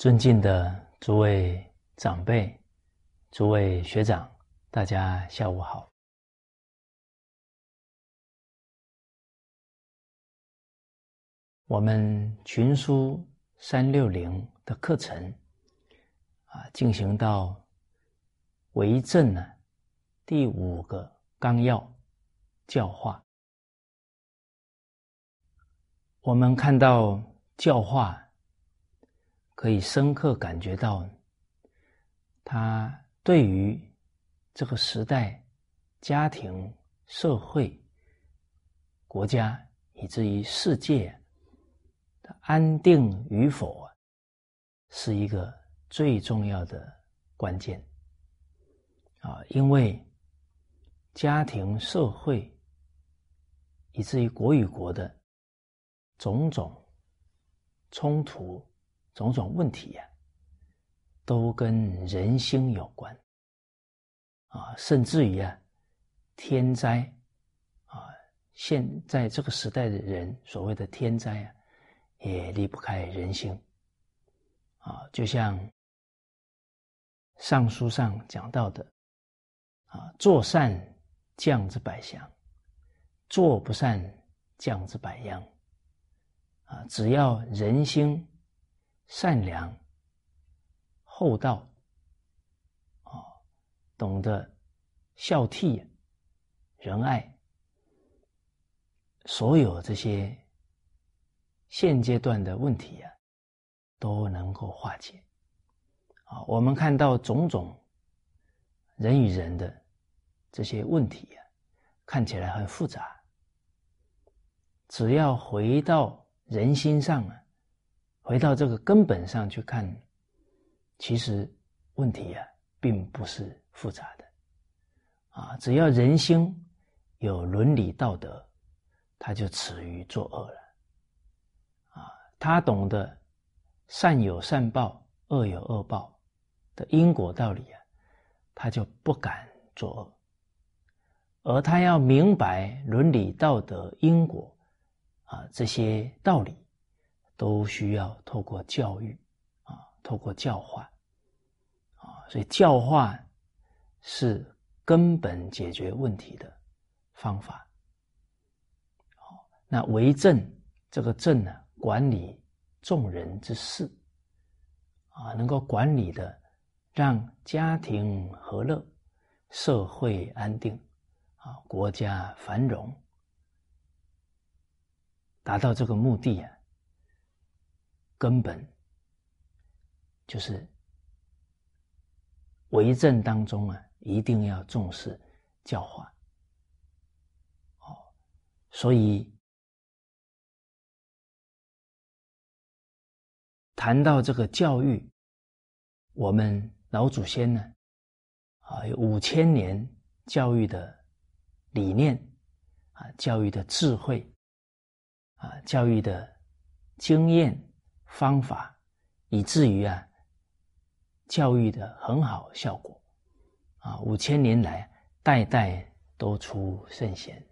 尊敬的诸位长辈、诸位学长，大家下午好。我们群书三六零的课程啊，进行到为政呢第五个纲要教化。我们看到教化。可以深刻感觉到，他对于这个时代、家庭、社会、国家以至于世界的安定与否，是一个最重要的关键啊！因为家庭、社会以至于国与国的种种冲突。种种问题呀，都跟人心有关啊，甚至于啊，天灾啊，现在这个时代的人所谓的天灾啊，也离不开人心啊。就像《尚书》上讲到的啊，做善降之百祥，做不善降之百殃啊。只要人心。善良、厚道，啊，懂得孝悌、仁爱，所有这些现阶段的问题啊，都能够化解。啊，我们看到种种人与人的这些问题啊，看起来很复杂，只要回到人心上啊。回到这个根本上去看，其实问题啊，并不是复杂的，啊，只要人心有伦理道德，他就耻于作恶了，啊，他懂得善有善报，恶有恶报的因果道理啊，他就不敢作恶，而他要明白伦理道德因果啊这些道理。都需要透过教育，啊，透过教化，啊，所以教化是根本解决问题的方法。好，那为政这个政呢，管理众人之事，啊，能够管理的让家庭和乐，社会安定，啊，国家繁荣，达到这个目的啊。根本就是为政当中啊，一定要重视教化。哦，所以谈到这个教育，我们老祖先呢，啊，有五千年教育的理念啊，教育的智慧啊，教育的经验。方法，以至于啊，教育的很好效果，啊，五千年来代代都出圣贤，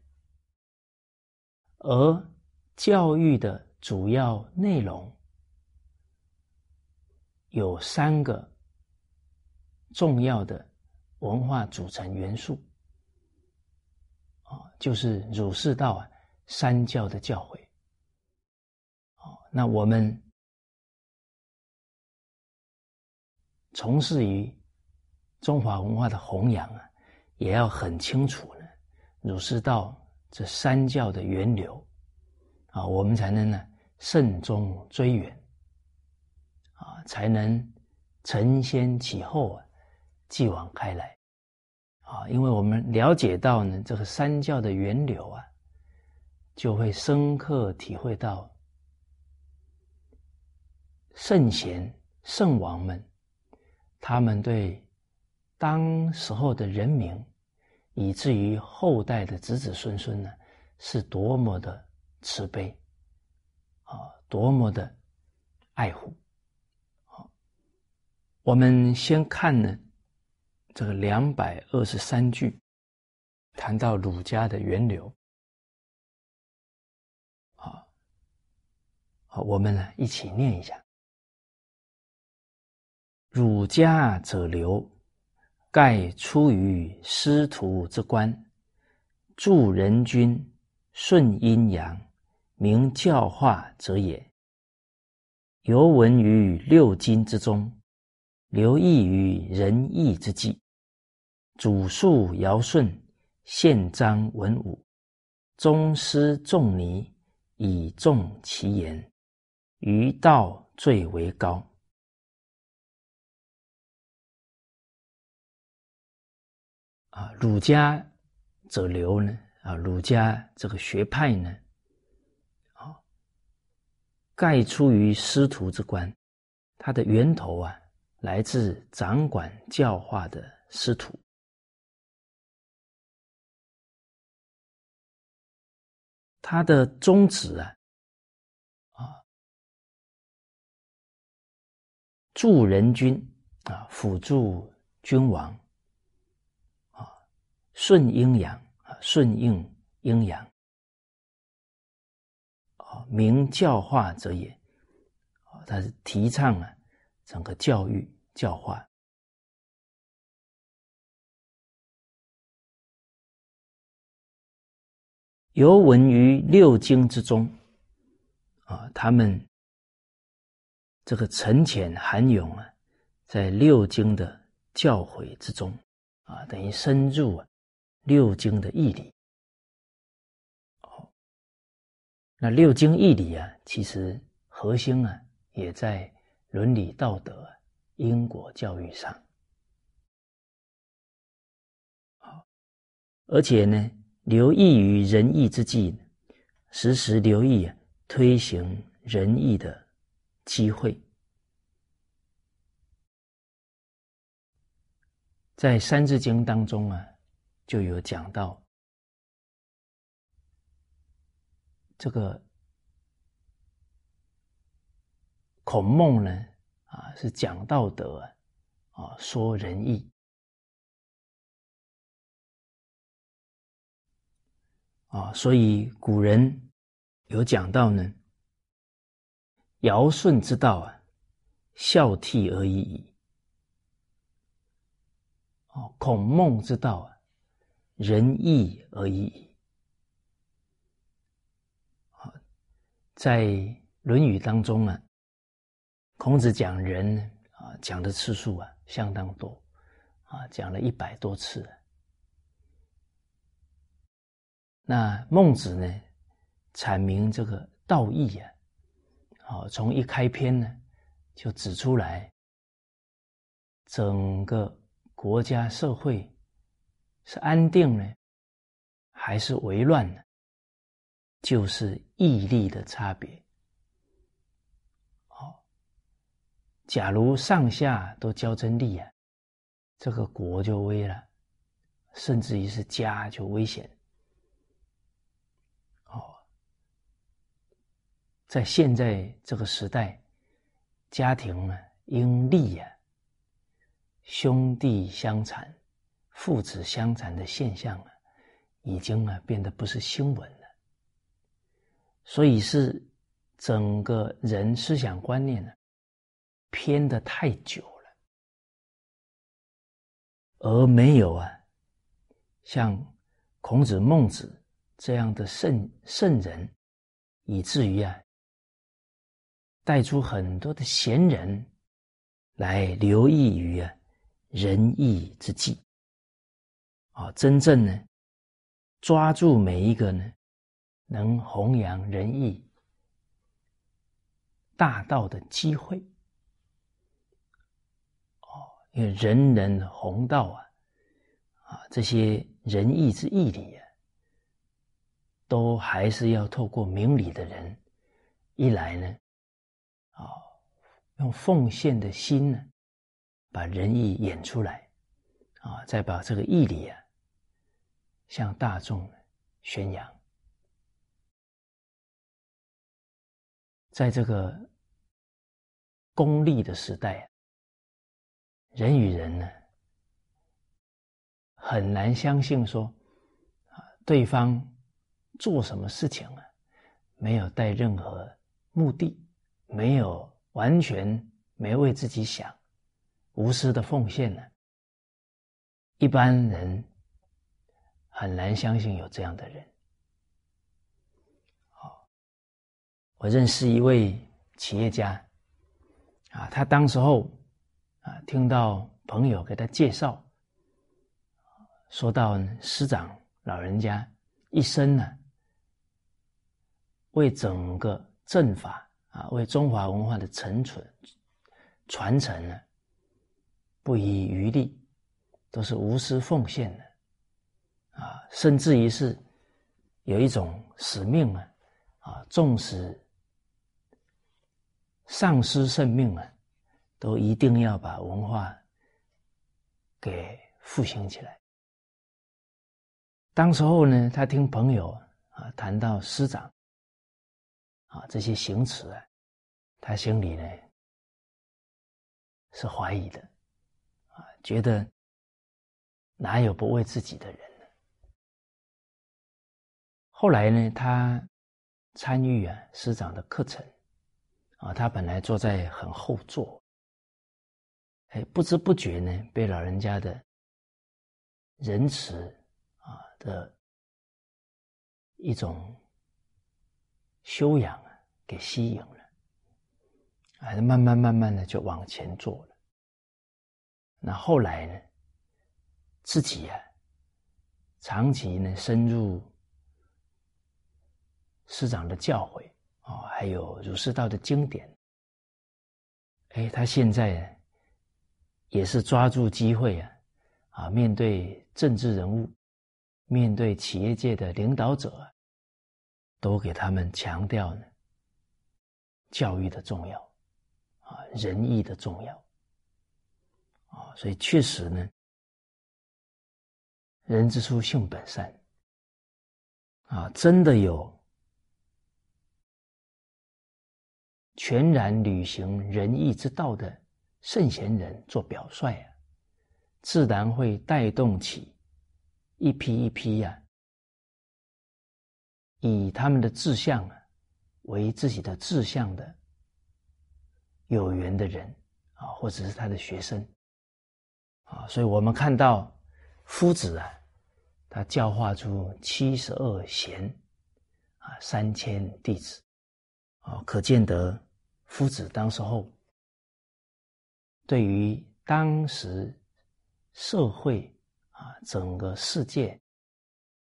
而教育的主要内容有三个重要的文化组成元素，啊，就是儒释道啊三教的教诲，哦，那我们。从事于中华文化的弘扬啊，也要很清楚呢，儒释道这三教的源流啊，我们才能呢慎终追远啊，才能承先启后啊，继往开来啊，因为我们了解到呢这个三教的源流啊，就会深刻体会到圣贤圣王们。他们对当时候的人民，以至于后代的子子孙孙呢，是多么的慈悲啊，多么的爱护。好，我们先看呢这个两百二十三句，谈到儒家的源流。好，好，我们呢一起念一下。儒家者流，盖出于师徒之官，助人君，顺阴阳，明教化者也。犹闻于六经之中，留意于仁义之际，祖述尧舜，宪章文武，宗师仲尼，以重其言，于道最为高。啊，儒家者流呢？啊，儒家这个学派呢？啊，盖出于师徒之官，它的源头啊，来自掌管教化的师徒。他的宗旨啊，啊，助人君啊，辅助君王。顺阴阳啊，顺应阴阳啊，明教化者也啊，他是提倡啊整个教育教化。尤闻于六经之中啊，他们这个沉潜涵涌啊，在六经的教诲之中啊，等于深入啊。六经的义理，哦，那六经义理啊，其实核心啊，也在伦理道德、因果教育上，好，而且呢，留意于仁义之际，时时留意，推行仁义的机会，在《三字经》当中啊。就有讲到这个孔孟呢，啊，是讲道德啊，说仁义啊，所以古人有讲到呢，尧舜之道啊，孝悌而已矣。哦，孔孟之道啊。仁义而已。啊，在《论语》当中啊，孔子讲仁啊，讲的次数啊相当多，啊，讲了一百多次。那孟子呢，阐明这个道义啊，好，从一开篇呢，就指出来，整个国家社会。是安定呢，还是为乱呢？就是毅力的差别。好，假如上下都交争力啊，这个国就危了，甚至于是家就危险。哦，在现在这个时代，家庭呢，因利啊，兄弟相残。父子相残的现象啊，已经啊变得不是新闻了。所以是整个人思想观念呢偏的太久了，而没有啊像孔子、孟子这样的圣圣人，以至于啊带出很多的贤人来留意于啊仁义之际。啊，真正呢，抓住每一个呢，能弘扬仁义大道的机会。哦，因为人人弘道啊，啊，这些仁义之义理啊，都还是要透过明理的人，一来呢，啊，用奉献的心呢，把仁义演出来，啊，再把这个义理啊。向大众宣扬，在这个功利的时代，人与人呢很难相信说啊，对方做什么事情啊，没有带任何目的，没有完全没为自己想，无私的奉献呢？一般人很难相信有这样的人。好，我认识一位企业家，啊，他当时候啊，听到朋友给他介绍，说到师长老人家一生呢，为整个正法啊，为中华文化的承存传承呢，不遗余力。都是无私奉献的，啊，甚至于是有一种使命啊，啊，纵使丧失生命啊，都一定要把文化给复兴起来。当时候呢，他听朋友啊谈到师长啊这些行词啊，他心里呢是怀疑的，啊，觉得。哪有不为自己的人？后来呢，他参与啊师长的课程，啊，他本来坐在很后座，哎，不知不觉呢，被老人家的仁慈啊的一种修养啊给吸引了，啊，慢慢慢慢的就往前坐了。那后来呢？自己呀，长期呢深入师长的教诲啊，还有儒释道的经典。哎，他现在也是抓住机会啊，啊，面对政治人物，面对企业界的领导者，都给他们强调呢教育的重要啊，仁义的重要啊，所以确实呢。人之初，性本善。啊，真的有全然履行仁义之道的圣贤人做表率啊，自然会带动起一批一批呀，以他们的志向啊为自己的志向的有缘的人啊，或者是他的学生啊，所以我们看到夫子啊。他教化出七十二贤，啊，三千弟子，啊，可见得夫子当时候对于当时社会啊整个世界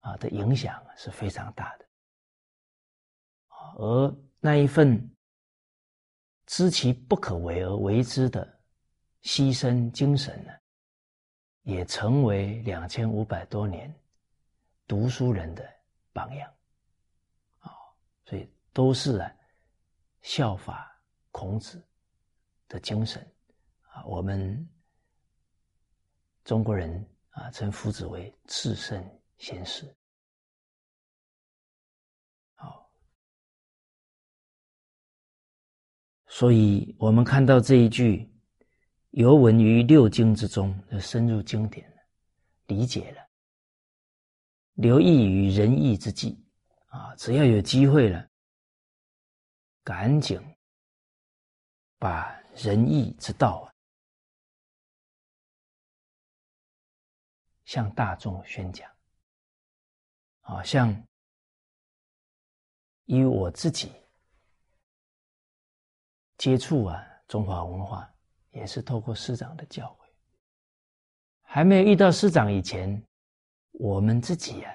啊的影响是非常大的，而那一份知其不可为而为之的牺牲精神呢，也成为两千五百多年。读书人的榜样，啊，所以都是啊效法孔子的精神啊。我们中国人啊称夫子为至圣先师。好，所以我们看到这一句“尤文于六经之中”，就深入经典了理解了。留意于仁义之际，啊，只要有机会了，赶紧把仁义之道啊向大众宣讲。啊，像以我自己接触啊中华文化，也是透过师长的教诲。还没有遇到师长以前。我们自己啊，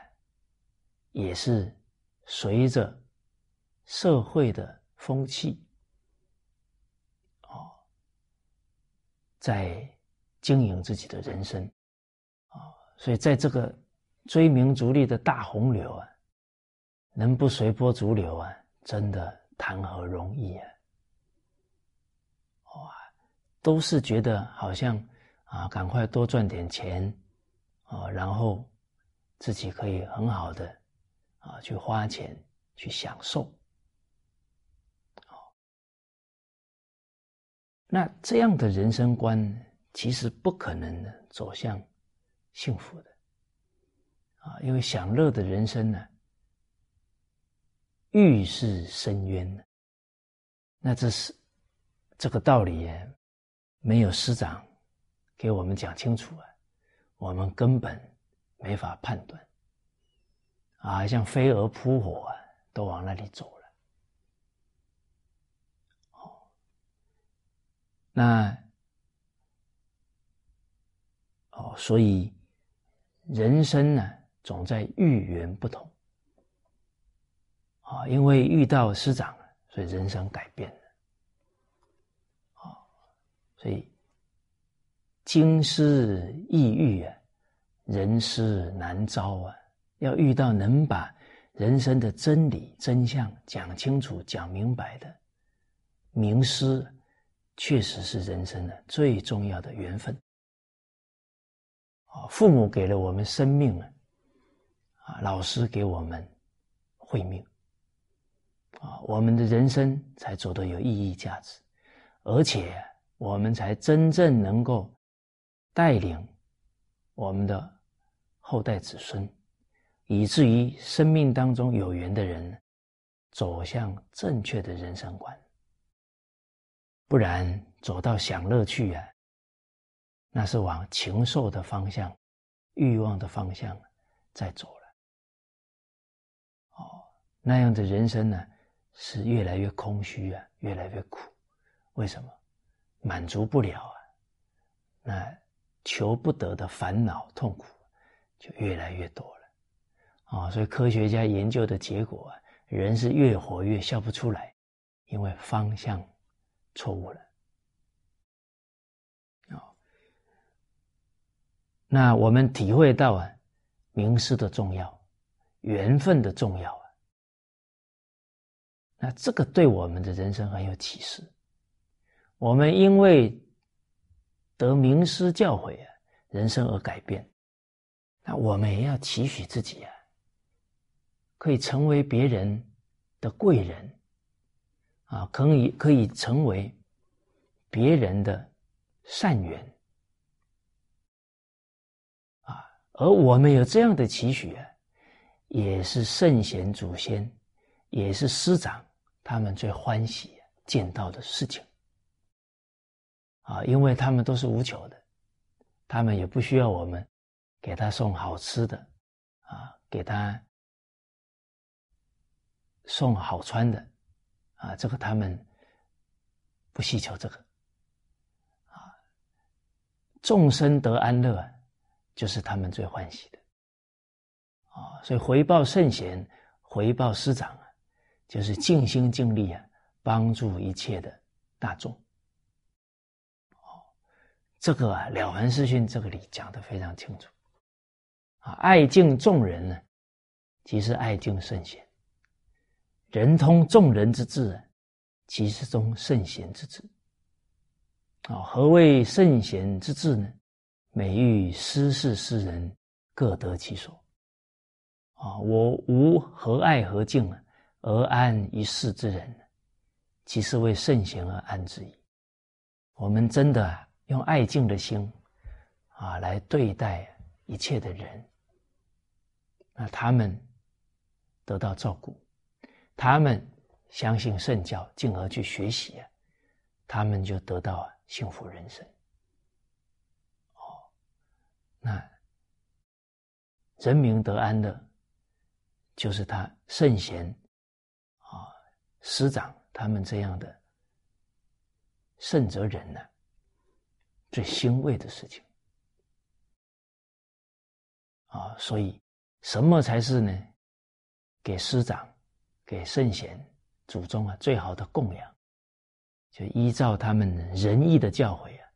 也是随着社会的风气，哦，在经营自己的人生，啊，所以在这个追名逐利的大洪流啊，能不随波逐流啊，真的谈何容易啊！哇，都是觉得好像啊，赶快多赚点钱，啊，然后。自己可以很好的啊，去花钱去享受，那这样的人生观其实不可能走向幸福的啊，因为享乐的人生呢，欲是深渊那这是这个道理，没有师长给我们讲清楚啊，我们根本没法判断。啊，像飞蛾扑火啊，都往那里走了。哦，那哦，所以人生呢，总在遇缘不同。啊，因为遇到师长，所以人生改变了。啊，所以经师易遇啊，人师难招啊。要遇到能把人生的真理真相讲清楚、讲明白的名师，确实是人生的最重要的缘分。啊，父母给了我们生命啊，啊，老师给我们慧命，啊，我们的人生才走得有意义、价值，而且我们才真正能够带领我们的后代子孙。以至于生命当中有缘的人走向正确的人生观，不然走到享乐去啊，那是往禽兽的方向、欲望的方向在走了。哦，那样的人生呢，是越来越空虚啊，越来越苦。为什么？满足不了啊，那求不得的烦恼痛苦就越来越多了。啊，所以科学家研究的结果啊，人是越活越笑不出来，因为方向错误了。啊，那我们体会到啊，名师的重要，缘分的重要啊，那这个对我们的人生很有启示。我们因为得名师教诲啊，人生而改变，那我们也要期许自己啊。可以成为别人的贵人，啊，可以可以成为别人的善缘，啊，而我们有这样的期许，也是圣贤祖先，也是师长他们最欢喜见到的事情，啊，因为他们都是无求的，他们也不需要我们给他送好吃的，啊，给他。送好穿的，啊，这个他们不希求这个，啊，众生得安乐，就是他们最欢喜的，啊，所以回报圣贤，回报师长啊，就是尽心尽力啊，帮助一切的大众，哦，这个啊，了凡四训这个里讲的非常清楚，啊，爱敬众人呢，即是爱敬圣贤。人通众人之智，其实中圣贤之智。啊，何谓圣贤之智呢？每欲师事师人，各得其所。啊，我无何爱何敬，而安一世之人，其实为圣贤而安之矣。我们真的用爱敬的心啊来对待一切的人，那他们得到照顾。他们相信圣教，进而去学习啊，他们就得到幸福人生。哦，那人民得安乐，就是他圣贤啊师长他们这样的圣哲人呢，最欣慰的事情啊。所以，什么才是呢？给师长。给圣贤、祖宗啊，最好的供养，就依照他们仁义的教诲啊，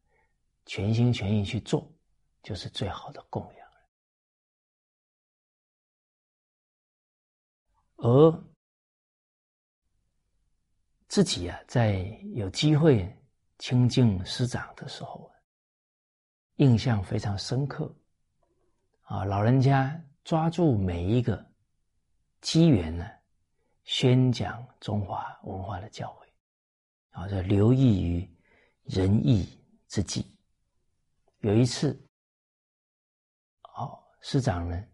全心全意去做，就是最好的供养了。而自己啊，在有机会亲近师长的时候，印象非常深刻啊！老人家抓住每一个机缘呢。宣讲中华文化的教诲，啊，这留意于仁义之际。有一次，哦，师长呢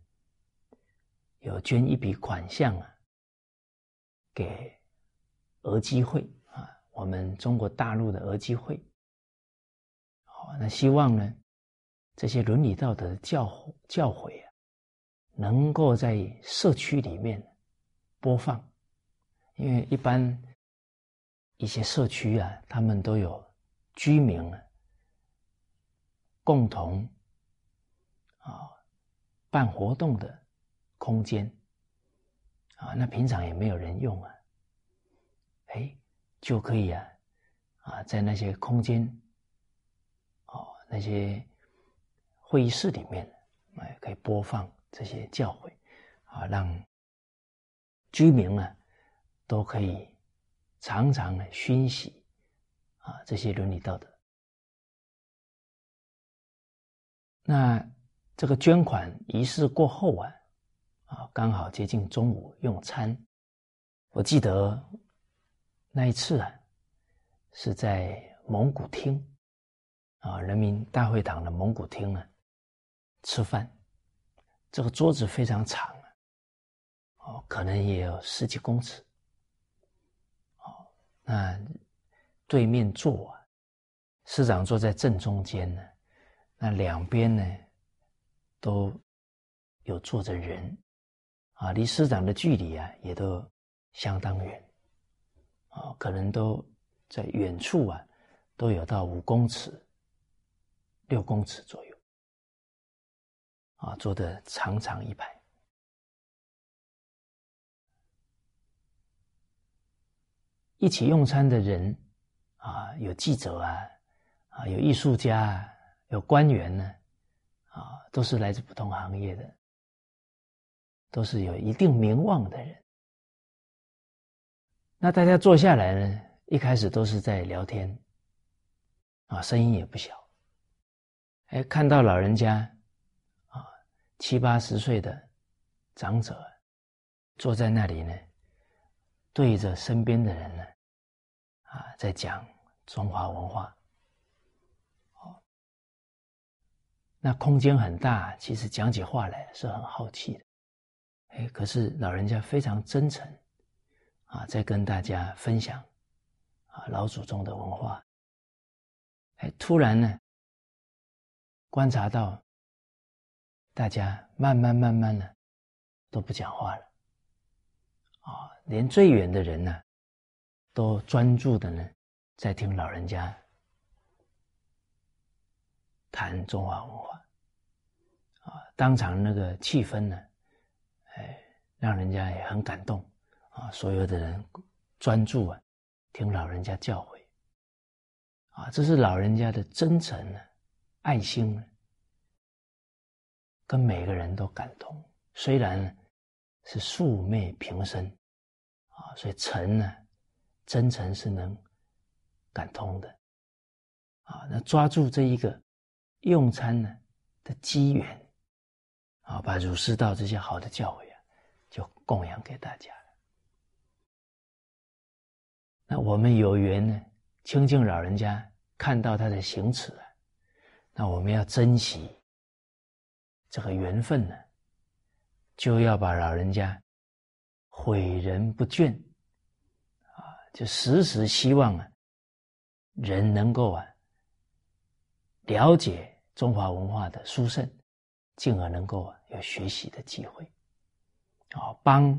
有捐一笔款项啊，给俄基会啊，我们中国大陆的俄基会。好，那希望呢这些伦理道德教教诲啊，能够在社区里面播放，因为一般一些社区啊，他们都有居民啊共同啊办活动的空间啊，那平常也没有人用啊，哎，就可以啊啊在那些空间哦那些。会议室里面，哎，可以播放这些教诲，啊，让居民啊都可以常常的熏习啊这些伦理道德。那这个捐款仪式过后啊，啊，刚好接近中午用餐，我记得那一次啊是在蒙古厅啊，人民大会堂的蒙古厅啊。吃饭，这个桌子非常长啊，哦，可能也有十几公尺，那对面坐啊，师长坐在正中间呢，那两边呢都有坐着人，啊，离师长的距离啊也都相当远，啊，可能都在远处啊都有到五公尺、六公尺左右。啊，坐的长长一排，一起用餐的人啊，有记者啊，啊，有艺术家，有官员呢，啊，都是来自不同行业的，都是有一定名望的人。那大家坐下来呢，一开始都是在聊天，啊，声音也不小。哎，看到老人家。啊七八十岁的长者坐在那里呢，对着身边的人呢，啊，在讲中华文化。哦，那空间很大，其实讲起话来是很好奇的。哎，可是老人家非常真诚，啊，在跟大家分享啊老祖宗的文化。哎，突然呢，观察到。大家慢慢慢慢的都不讲话了，啊，连最远的人呢，都专注的呢，在听老人家谈中华文化，啊，当场那个气氛呢，哎，让人家也很感动，啊，所有的人专注啊，听老人家教诲，啊，这是老人家的真诚呢，爱心呢。跟每个人都感动，虽然是素昧平生，啊，所以诚呢，真诚是能感通的，啊，那抓住这一个用餐呢的机缘，啊，把儒释道这些好的教诲啊，就供养给大家了。那我们有缘呢，清净老人家看到他的行持啊，那我们要珍惜。这个缘分呢，就要把老人家诲人不倦，就时时希望啊，人能够啊了解中华文化的殊胜，进而能够啊有学习的机会，啊，帮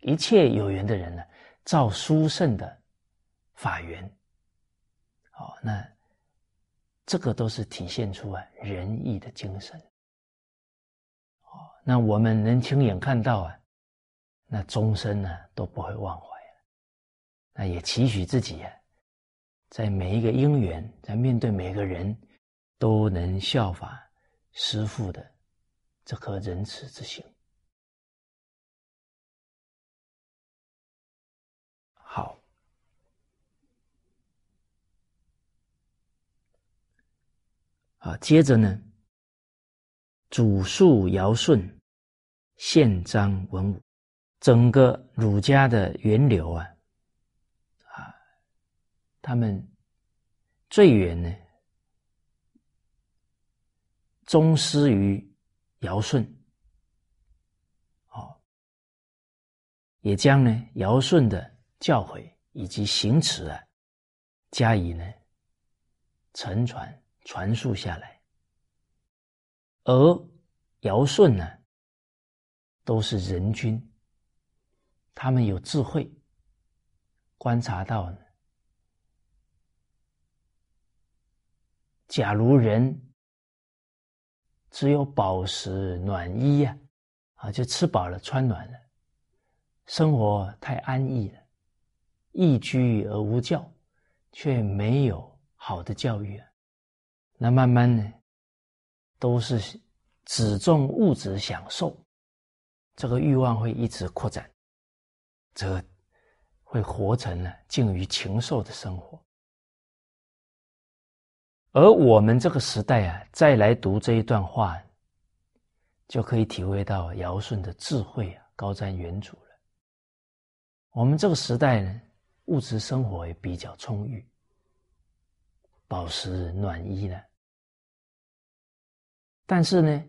一切有缘的人呢造殊胜的法缘，哦，那这个都是体现出啊仁义的精神。那我们能亲眼看到啊，那终身呢都不会忘怀。那也期许自己啊，在每一个因缘，在面对每个人，都能效法师父的这颗仁慈之心。好，啊，接着呢，祖述尧舜。宪章文武，整个儒家的源流，啊，他们最远呢，宗师于尧舜，哦，也将呢尧舜的教诲以及行持啊，加以呢承传传述下来，而尧舜呢，都是人君，他们有智慧，观察到呢，假如人只有饱食暖衣呀，啊，就吃饱了穿暖了，生活太安逸了，逸居而无教，却没有好的教育啊，那慢慢呢，都是只重物质享受。这个欲望会一直扩展，则会活成了近于禽兽的生活。而我们这个时代啊，再来读这一段话，就可以体会到尧舜的智慧啊，高瞻远瞩了。我们这个时代呢，物质生活也比较充裕，饱食暖衣呢，但是呢，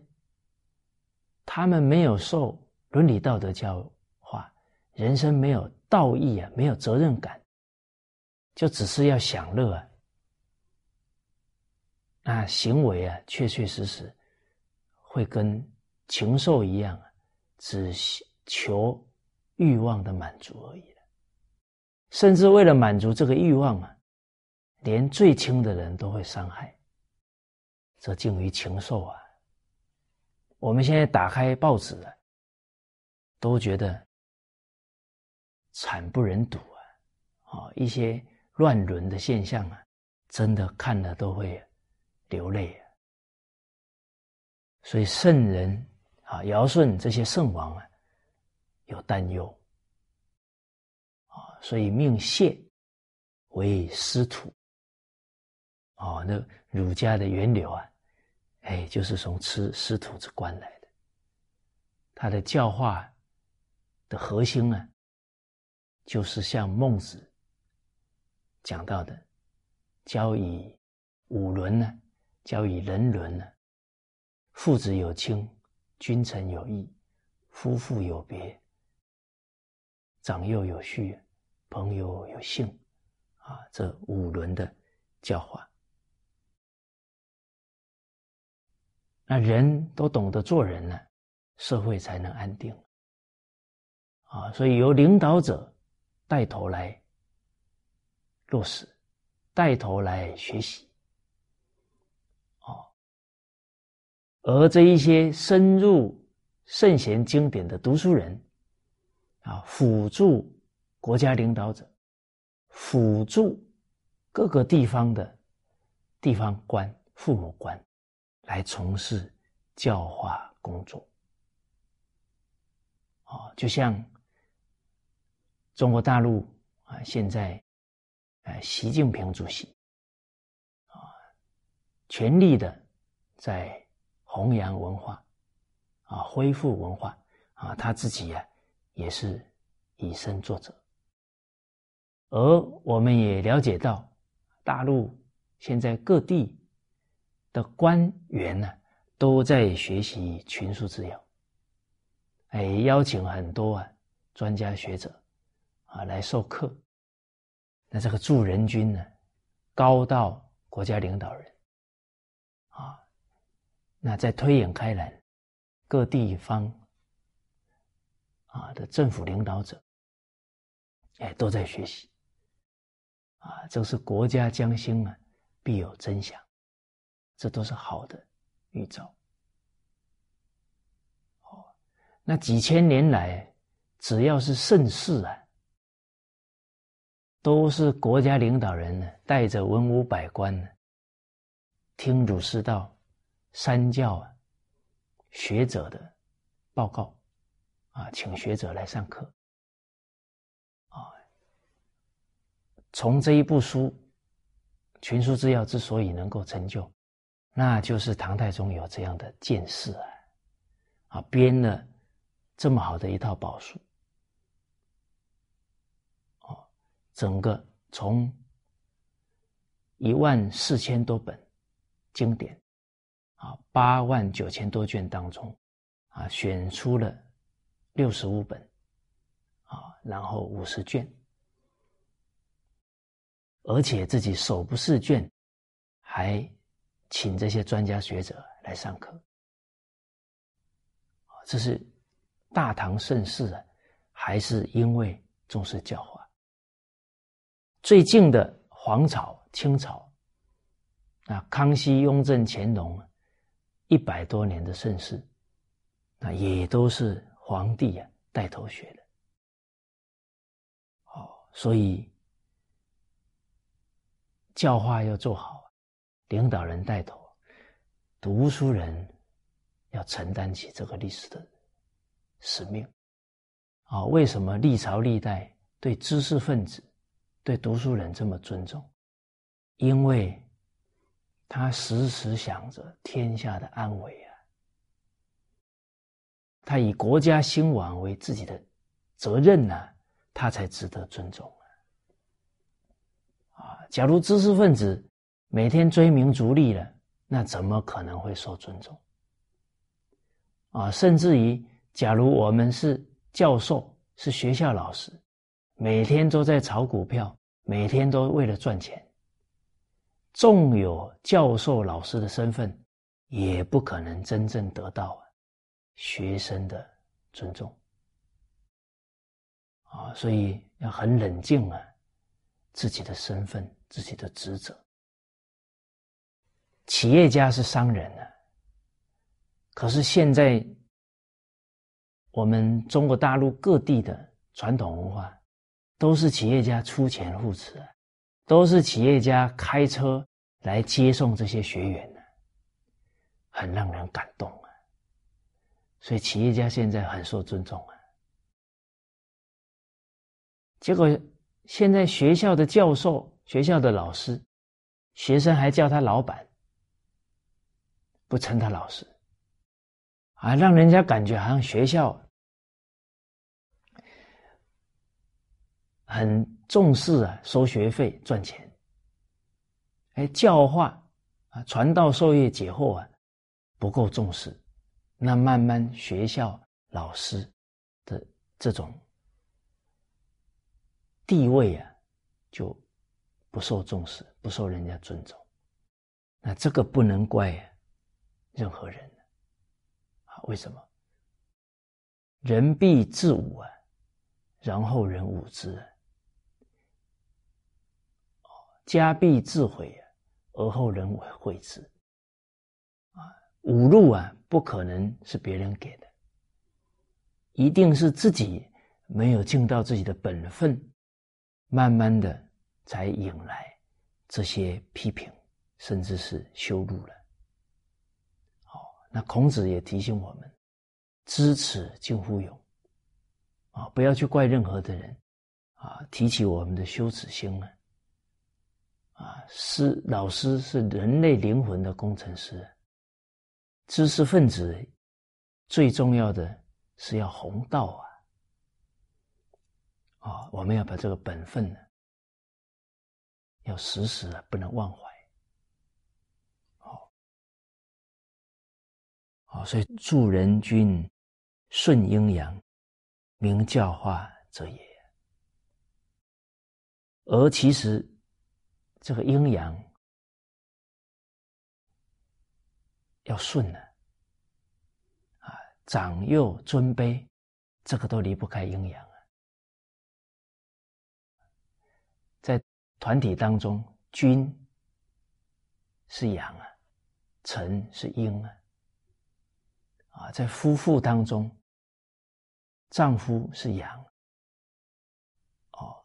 他们没有受。伦理道德教化，人生没有道义啊，没有责任感，就只是要享乐啊，那行为啊，确确实实会跟禽兽一样，只求欲望的满足而已甚至为了满足这个欲望啊，连最亲的人都会伤害，这近于禽兽啊。我们现在打开报纸啊。都觉得惨不忍睹啊！啊，一些乱伦的现象啊，真的看了都会流泪啊。所以圣人啊，尧舜这些圣王啊，有担忧啊，所以命谢为师徒。哦，那儒家的源流啊，哎，就是从吃师徒之官来的，他的教化。的核心呢，就是像孟子讲到的，教以五伦呢，教以人伦呢，父子有亲，君臣有义，夫妇有别，长幼有序，朋友有信，啊，这五伦的教化，那人都懂得做人呢，社会才能安定。啊，所以由领导者带头来落实，带头来学习，哦，而这一些深入圣贤经典的读书人，啊，辅助国家领导者，辅助各个地方的地方官、父母官，来从事教化工作，啊，就像。中国大陆啊，现在，呃，习近平主席啊，全力的在弘扬文化，啊，恢复文化啊，他自己呀也是以身作则。而我们也了解到，大陆现在各地的官员呢，都在学习群书治要，哎，邀请很多啊专家学者。啊，来授课。那这个助人君呢，高到国家领导人，那再推演开来，各地方啊的政府领导者，哎，都在学习。啊，这是国家将兴啊，必有真相，这都是好的预兆。哦，那几千年来，只要是盛世啊。都是国家领导人呢，带着文武百官呢，听儒释道、三教啊学者的报告，啊，请学者来上课，啊，从这一部书《群书治要》之所以能够成就，那就是唐太宗有这样的见识啊，啊，编了这么好的一套宝书。整个从一万四千多本经典啊，八万九千多卷当中啊，选出了六十五本啊，然后五十卷，而且自己手不释卷，还请这些专家学者来上课这是大唐盛世啊，还是因为重视教化？最近的皇朝清朝，啊，康熙、雍正、乾隆一百多年的盛世，那也都是皇帝啊带头学的。哦，所以教化要做好，领导人带头，读书人要承担起这个历史的使命。啊，为什么历朝历代对知识分子、对读书人这么尊重？因为他时时想着天下的安危啊，他以国家兴亡为自己的责任呢。他才值得尊重啊！啊，假如知识分子每天追名逐利了，那怎么可能会受尊重？啊，甚至于，假如我们是教授，是学校老师，每天都在炒股票，每天都为了赚钱，纵有教授老师的身份，也不可能真正得到学生的尊重。啊，所以要很冷静啊，自己的身份、自己的职责。企业家是商人啊，可是现在我们中国大陆各地的传统文化，都是企业家出钱扶持，都是企业家开车来接送这些学员的，很让人感动啊。所以企业家现在很受尊重啊。结果，现在学校的教授、学校的老师，学生还叫他老板，不称他老师，啊，让人家感觉好像学校很重视啊，收学费赚钱。哎，教化啊，传道授业解惑啊，不够重视，那慢慢学校老师的这种。地位啊，就不受重视，不受人家尊重。那这个不能怪任何人啊？为什么？人必自侮啊，然后人侮之；家必自毁啊，而后人为毁之。啊，五路啊，不可能是别人给的，一定是自己没有尽到自己的本分。慢慢的，才引来这些批评，甚至是羞辱了。好，那孔子也提醒我们：知耻近乎勇。啊，不要去怪任何的人。啊，提起我们的羞耻心了。啊，师老师是人类灵魂的工程师，知识分子最重要的是要弘道啊。啊，我们要把这个本分呢，要时时不能忘怀。好，好，所以助人君顺阴阳，明教化者也。而其实这个阴阳要顺呢，啊，长幼尊卑，这个都离不开阴阳啊。在。团体当中，君是阳啊，臣是阴啊。啊，在夫妇当中，丈夫是阳，哦，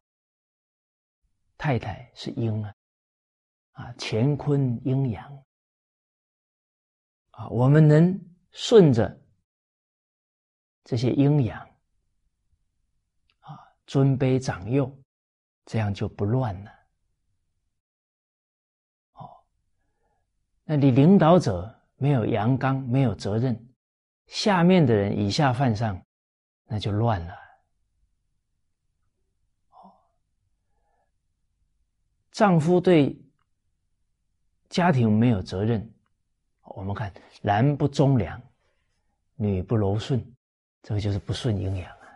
太太是阴啊，啊，乾坤阴阳啊，我们能顺着这些阴阳啊，尊卑长幼，这样就不乱了。哦那你领导者没有阳刚，没有责任，下面的人以下犯上，那就乱了。哦丈夫对家庭没有责任，我们看男不忠良，女不柔顺，这个就是不顺阴阳啊。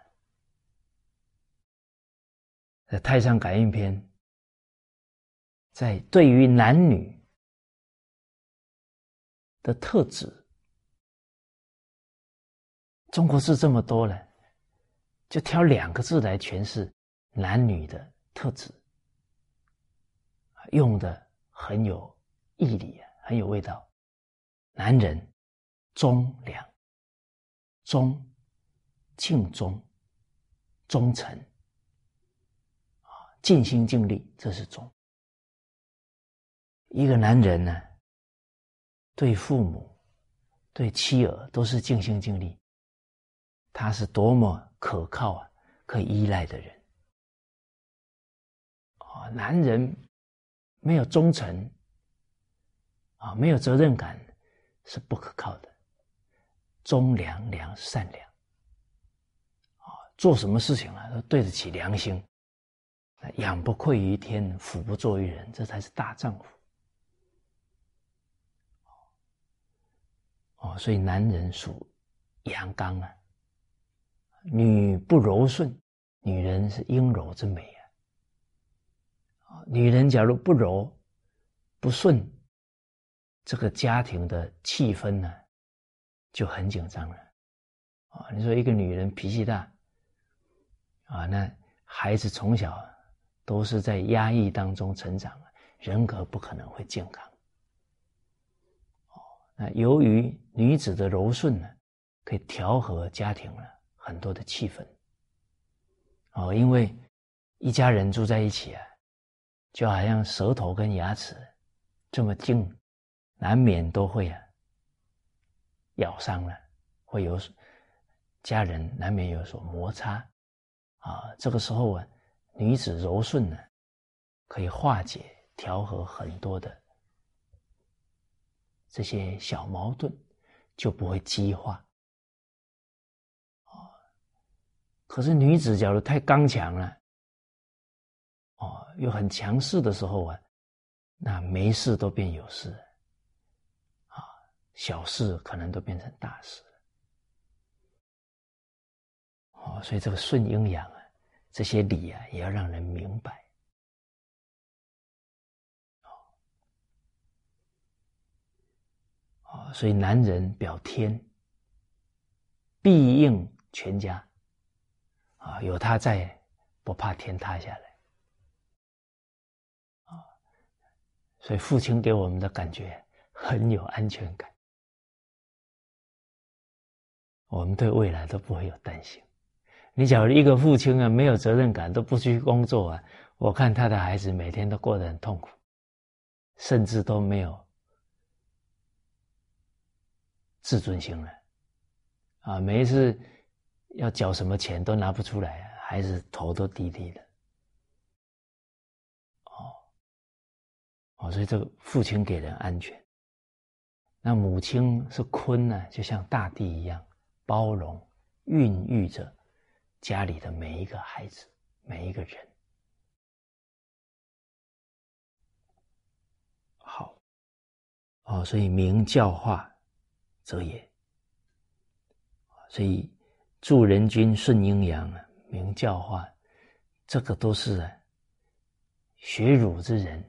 在《太上感应篇》在对于男女。的特质中国字这么多了，就挑两个字来诠释男女的特质，用的很有义理啊，很有味道。男人忠良，忠敬忠，忠诚啊，尽心尽力，这是忠。一个男人呢，对父母、对妻儿都是尽心尽力，他是多么可靠啊，可以依赖的人。啊，男人没有忠诚，啊，没有责任感，是不可靠的。忠良良善良，啊，做什么事情啊都对得起良心，养不愧于天，俯不作于人，这才是大丈夫。哦，所以男人属阳刚啊，女不柔顺，女人是阴柔之美啊。女人假如不柔不顺，这个家庭的气氛呢就很紧张了啊。你说一个女人脾气大啊，那孩子从小都是在压抑当中成长，人格不可能会健康哦。那由于女子的柔顺呢，可以调和家庭了很多的气氛。哦，因为一家人住在一起啊，就好像舌头跟牙齿这么近，难免都会啊咬伤了，会有家人难免有所摩擦啊。这个时候啊，女子柔顺呢，可以化解调和很多的。这些小矛盾就不会激化。可是女子假如太刚强了，哦，又很强势的时候啊，那没事都变有事，小事可能都变成大事了。哦，所以这个顺阴阳啊，这些理啊，也要让人明白。哦所以男人表天，必应全家，啊，有他在，不怕天塌下来，啊，所以父亲给我们的感觉很有安全感，我们对未来都不会有担心。你假如一个父亲啊，没有责任感，都不去工作啊，我看他的孩子每天都过得很痛苦，甚至都没有。自尊心了，啊，每一次要缴什么钱都拿不出来，孩子头都低低的，哦，哦，所以这个父亲给人安全，那母亲是坤呢，就像大地一样包容、孕育着家里的每一个孩子、每一个人。好，哦，所以明教化。则也，所以助人君顺阴阳啊，明教化，这个都是学儒之人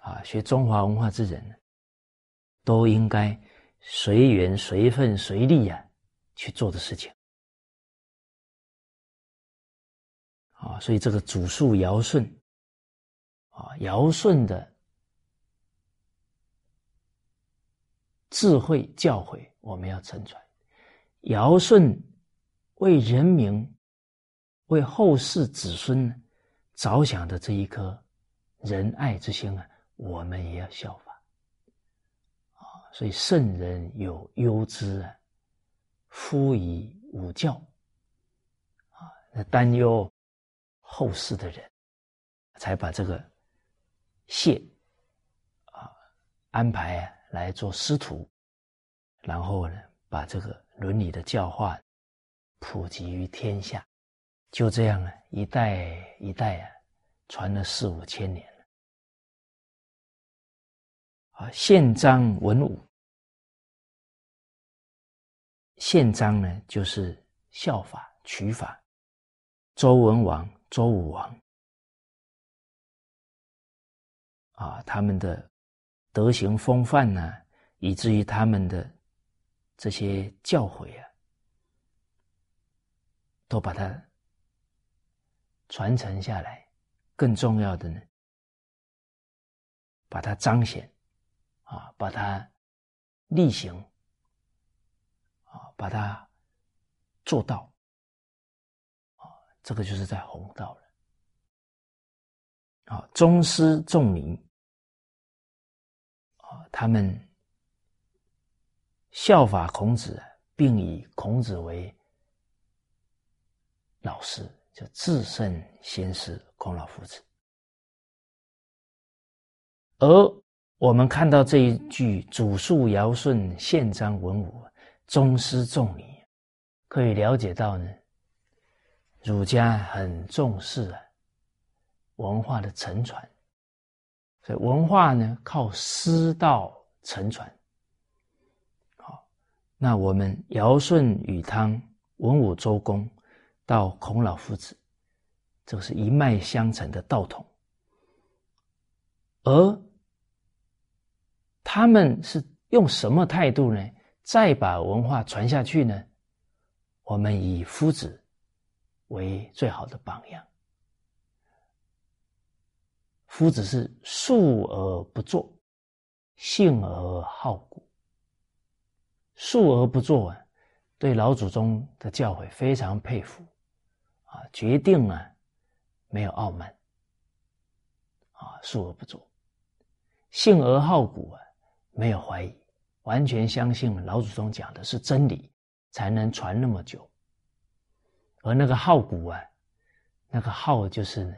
啊，学中华文化之人，都应该随缘随份随力啊去做的事情啊。所以这个祖述尧舜啊，尧舜的。智慧教诲，我们要承传；尧舜为人民、为后世子孙着想的这一颗仁爱之心啊，我们也要效法。啊，所以圣人有忧之啊，夫以武教啊，担忧后世的人，才把这个谢啊安排。来做师徒，然后呢，把这个伦理的教化普及于天下，就这样啊，一代一代啊，传了四五千年了。啊，宪章文武，宪章呢就是效法取法，周文王、周武王啊，他们的。德行风范呢，以至于他们的这些教诲啊，都把它传承下来。更重要的呢，把它彰显，啊，把它例行，啊，把它做到，啊，这个就是在弘道了。啊，宗师仲尼，啊，他们效法孔子，并以孔子为老师。就至圣先师孔老夫子，而我们看到这一句“祖述尧舜宪章文武，宗师重礼”，可以了解到呢，儒家很重视啊文化的承传，所以文化呢靠师道承传。好，那我们尧舜禹汤文武周公。到孔老夫子，这个是一脉相承的道统，而他们是用什么态度呢？再把文化传下去呢？我们以夫子为最好的榜样。夫子是述而不作，信而好古。述而不作啊，对老祖宗的教诲非常佩服。啊，决定啊，没有傲慢，啊，述而不作，信而好古啊，没有怀疑，完全相信老祖宗讲的是真理，才能传那么久。而那个好古啊，那个好就是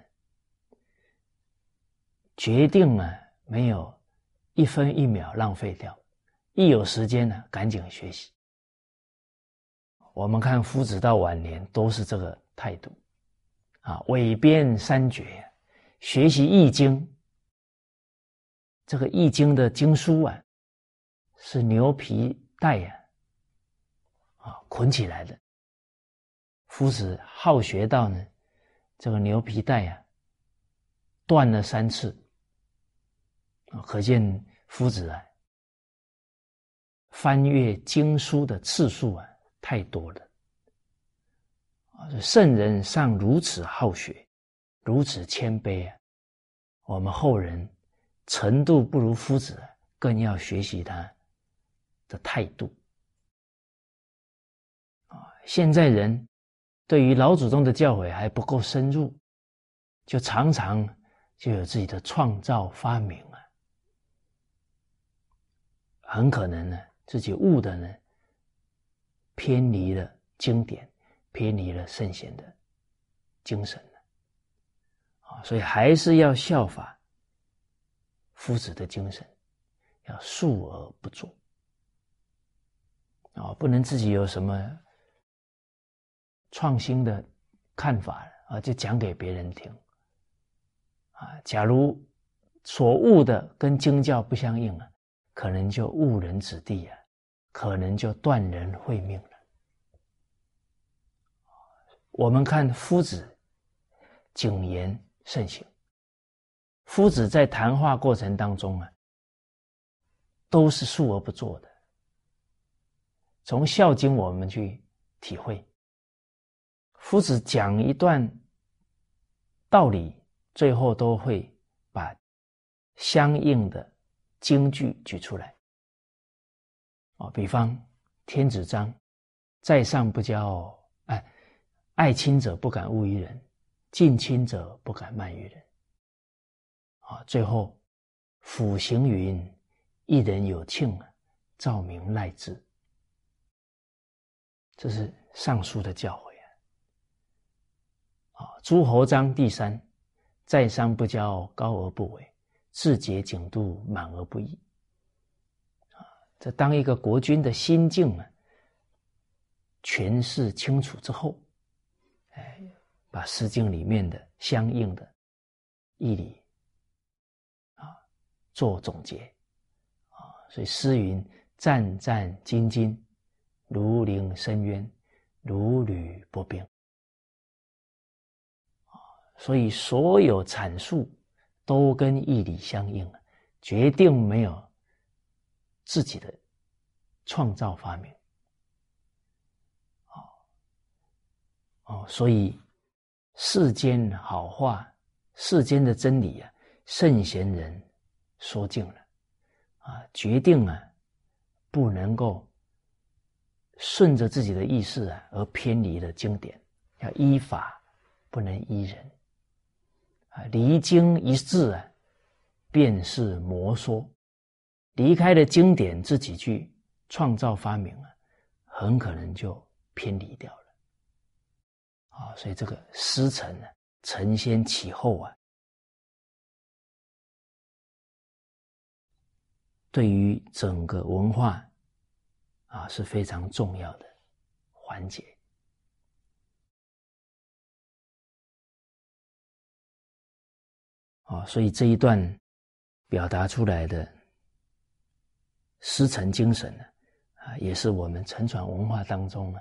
决定啊，没有一分一秒浪费掉，一有时间呢，赶紧学习。我们看夫子到晚年都是这个。态度啊，韦编三绝，学习易经。这个易经的经书啊，是牛皮带呀，啊捆起来的。夫子好学到呢，这个牛皮带呀，断了三次啊，可见夫子啊，翻阅经书的次数啊，太多了。啊圣人尚如此好学，如此谦卑啊！我们后人程度不如夫子，更要学习他的态度啊！现在人对于老祖宗的教诲还不够深入，就常常就有自己的创造发明啊，很可能呢自己悟的呢偏离了经典。偏离了圣贤的精神了啊！所以还是要效法夫子的精神，要述而不作啊！不能自己有什么创新的看法啊，就讲给别人听啊！假如所悟的跟经教不相应啊，可能就误人子弟啊，可能就断人慧命了。我们看夫子谨言慎行，夫子在谈话过程当中啊，都是述而不作的。从《孝经》我们去体会，夫子讲一段道理，最后都会把相应的经句举出来。啊，比方天子章，在上不骄。爱亲者不敢恶于人，近亲者不敢慢于人。啊，最后，辅行云：一人有庆，照明赖之。这是上书的教诲啊。啊，诸侯章第三：在商不骄，高而不为，自节景度，满而不溢。啊，这当一个国君的心境啊，诠释清楚之后。哎，把《诗经》里面的相应的义理啊做总结啊，所以诗云：“战战兢兢，如临深渊，如履薄冰。”啊，所以所有阐述都跟义理相应，决定没有自己的创造发明。哦，所以世间好话、世间的真理啊，圣贤人说尽了啊，决定啊，不能够顺着自己的意识啊而偏离了经典，要依法，不能依人。啊，离经一字啊，便是魔说，离开了经典，自己去创造发明啊，很可能就偏离掉了。啊，所以这个师承呢，承先启后啊，对于整个文化啊是非常重要的环节。啊，所以这一段表达出来的师承精神呢，啊，也是我们承传文化当中呢，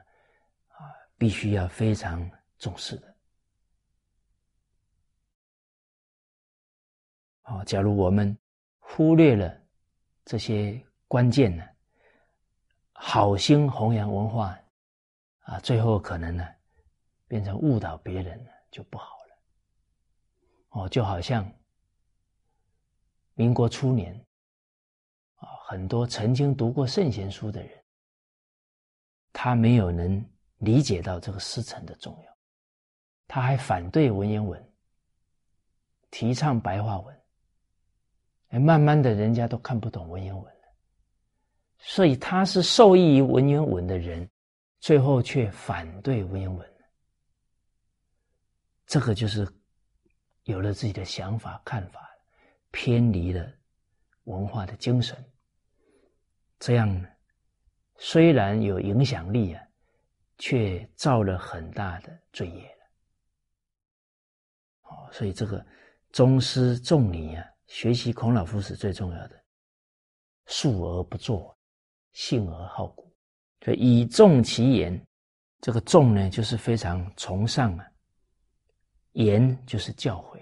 啊，必须要非常。重视的，啊，假如我们忽略了这些关键呢，好心弘扬文化，啊，最后可能呢，变成误导别人了，就不好了。哦，就好像民国初年，啊，很多曾经读过圣贤书的人，他没有能理解到这个师承的重要。他还反对文言文，提倡白话文。哎，慢慢的，人家都看不懂文言文。所以他是受益于文言文的人，最后却反对文言文。这个就是有了自己的想法看法，偏离了文化的精神。这样虽然有影响力啊，却造了很大的罪业。哦，所以这个宗师重礼啊，学习孔老夫子最重要的，述而不作，信而好古，所以以重其言，这个重呢，就是非常崇尚啊，言就是教诲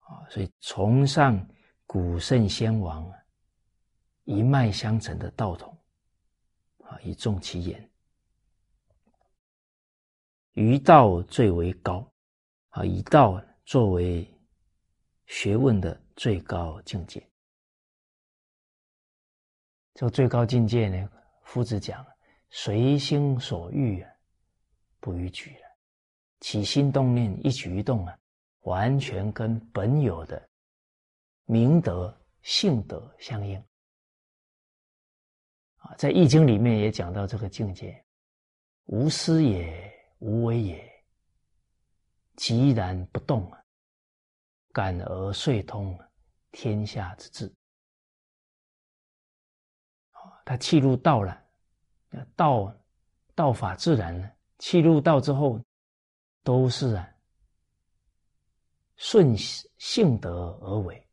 啊，所以崇尚古圣先王啊，一脉相承的道统啊，以重其言，于道最为高啊，以道。作为学问的最高境界，这个最高境界呢，夫子讲随心所欲啊，不逾矩了。起心动念，一举一动啊，完全跟本有的明德性德相应。啊，在《易经》里面也讲到这个境界：无私也，无为也。寂然不动啊，感而遂通天下之治。他气入道了，道道法自然呢，气入道之后，都是啊顺性德而为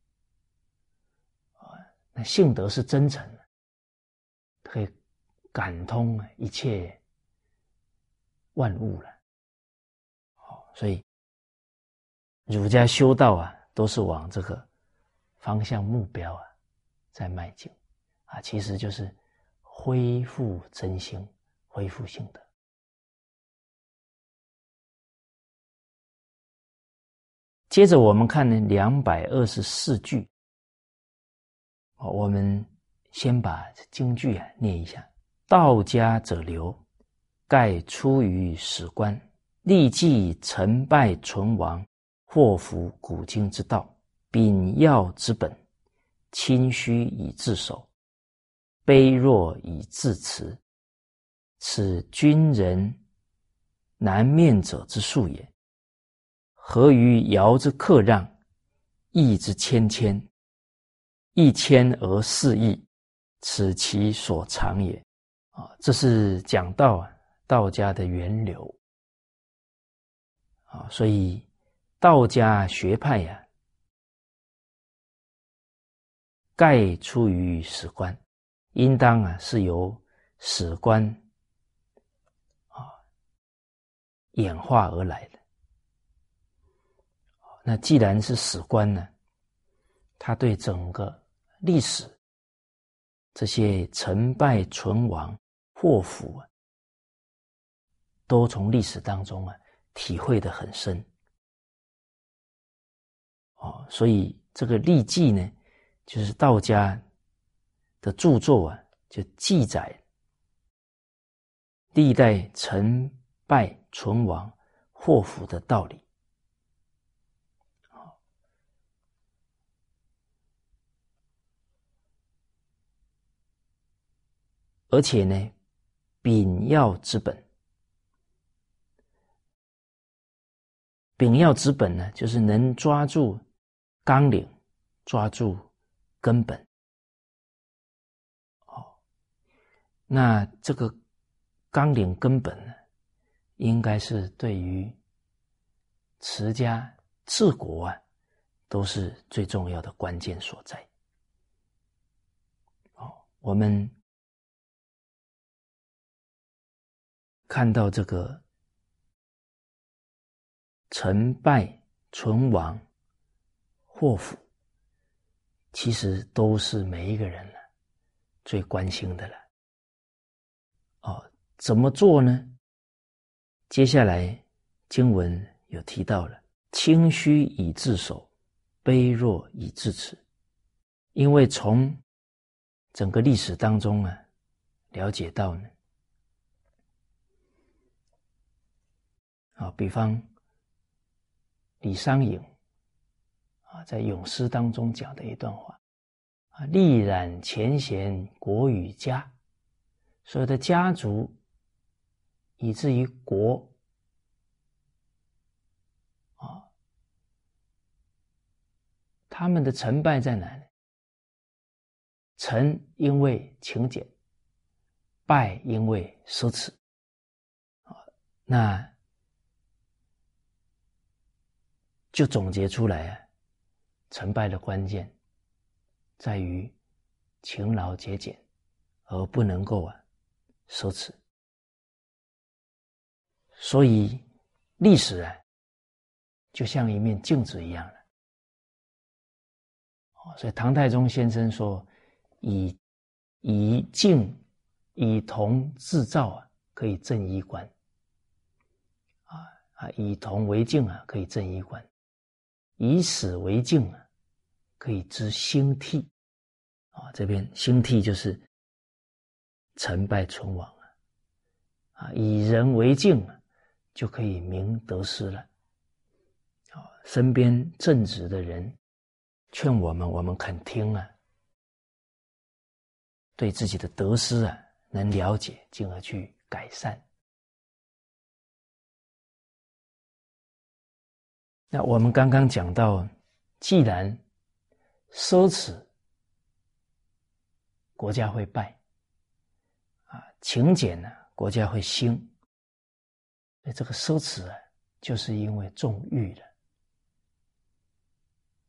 啊。那性德是真诚的，可以感通一切万物了。好，所以。儒家修道啊，都是往这个方向目标啊在迈进啊，其实就是恢复真心，恢复性的。接着我们看呢，两百二十四句，我们先把京剧啊念一下：道家者流，盖出于史官，历记成败存亡。祸福古今之道，秉要之本，清虚以自守，卑弱以自持，此君人难面者之术也。何于尧之克让，义之谦谦，一谦而四义，此其所长也。啊，这是讲道啊，道家的源流啊，所以。道家学派呀，盖出于史官，应当啊是由史官啊演化而来的。那既然是史官呢，他对整个历史这些成败存亡、祸福啊，都从历史当中啊体会的很深。哦，所以这个历记呢，就是道家的著作啊，就记载历代成败存亡祸福的道理。而且呢，秉要之本，秉要之本呢，就是能抓住。纲领，抓住根本。哦，那这个纲领根本呢，应该是对于持家治国啊，都是最重要的关键所在。哦，我们看到这个成败存亡。祸福，其实都是每一个人呢最关心的了。怎么做呢？接下来经文有提到了：清虚以自守，卑弱以自持。因为从整个历史当中啊，了解到呢，啊，比方李商隐。啊，在咏诗当中讲的一段话啊，历染前贤国与家，所有的家族，以至于国啊，他们的成败在哪里？成因为勤俭，败因为奢侈。啊，那就总结出来啊。成败的关键在于勤劳节俭，而不能够啊奢侈。所以历史啊，就像一面镜子一样了。哦。所以唐太宗先生说：“以以镜以铜制造啊，可以正衣冠。啊啊，以铜为镜啊，可以正衣冠。以史为镜啊。”可以知兴替，啊，这边兴替就是成败存亡啊，啊，以人为镜啊，就可以明得失了，啊，身边正直的人劝我们，我们肯听啊，对自己的得失啊能了解，进而去改善。那我们刚刚讲到，既然奢侈，国家会败；啊，勤俭呢，国家会兴。那这个奢侈啊，就是因为重欲了。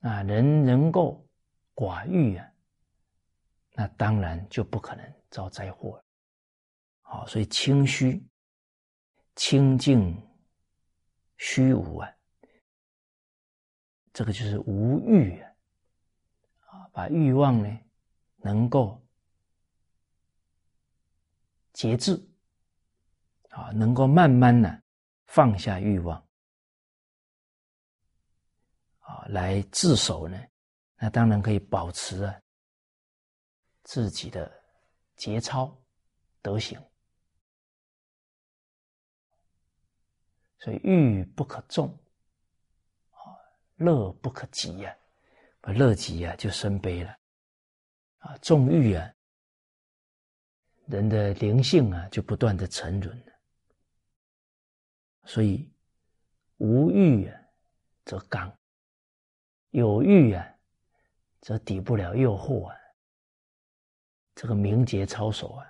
啊，人能够寡欲啊，那当然就不可能遭灾祸了。好，所以清虚、清净、虚无啊，这个就是无欲啊。啊把欲望呢，能够节制，啊，能够慢慢的放下欲望，啊，来自守呢，那当然可以保持啊自己的节操德行。所以欲不可纵，啊，乐不可极呀。把乐极啊，就生悲了，啊，纵欲啊，人的灵性啊，就不断的沉沦了。所以无欲啊，则刚；有欲啊，则抵不了诱惑啊。这个名节操守啊，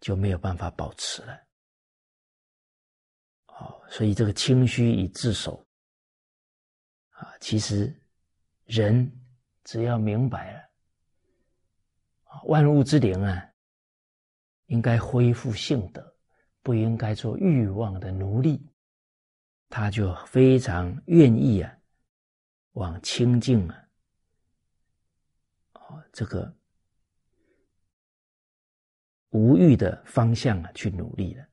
就没有办法保持了。哦，所以这个清虚以自守啊，其实。人只要明白了，万物之灵啊，应该恢复性德，不应该做欲望的奴隶，他就非常愿意啊，往清净啊，哦，这个无欲的方向啊去努力了。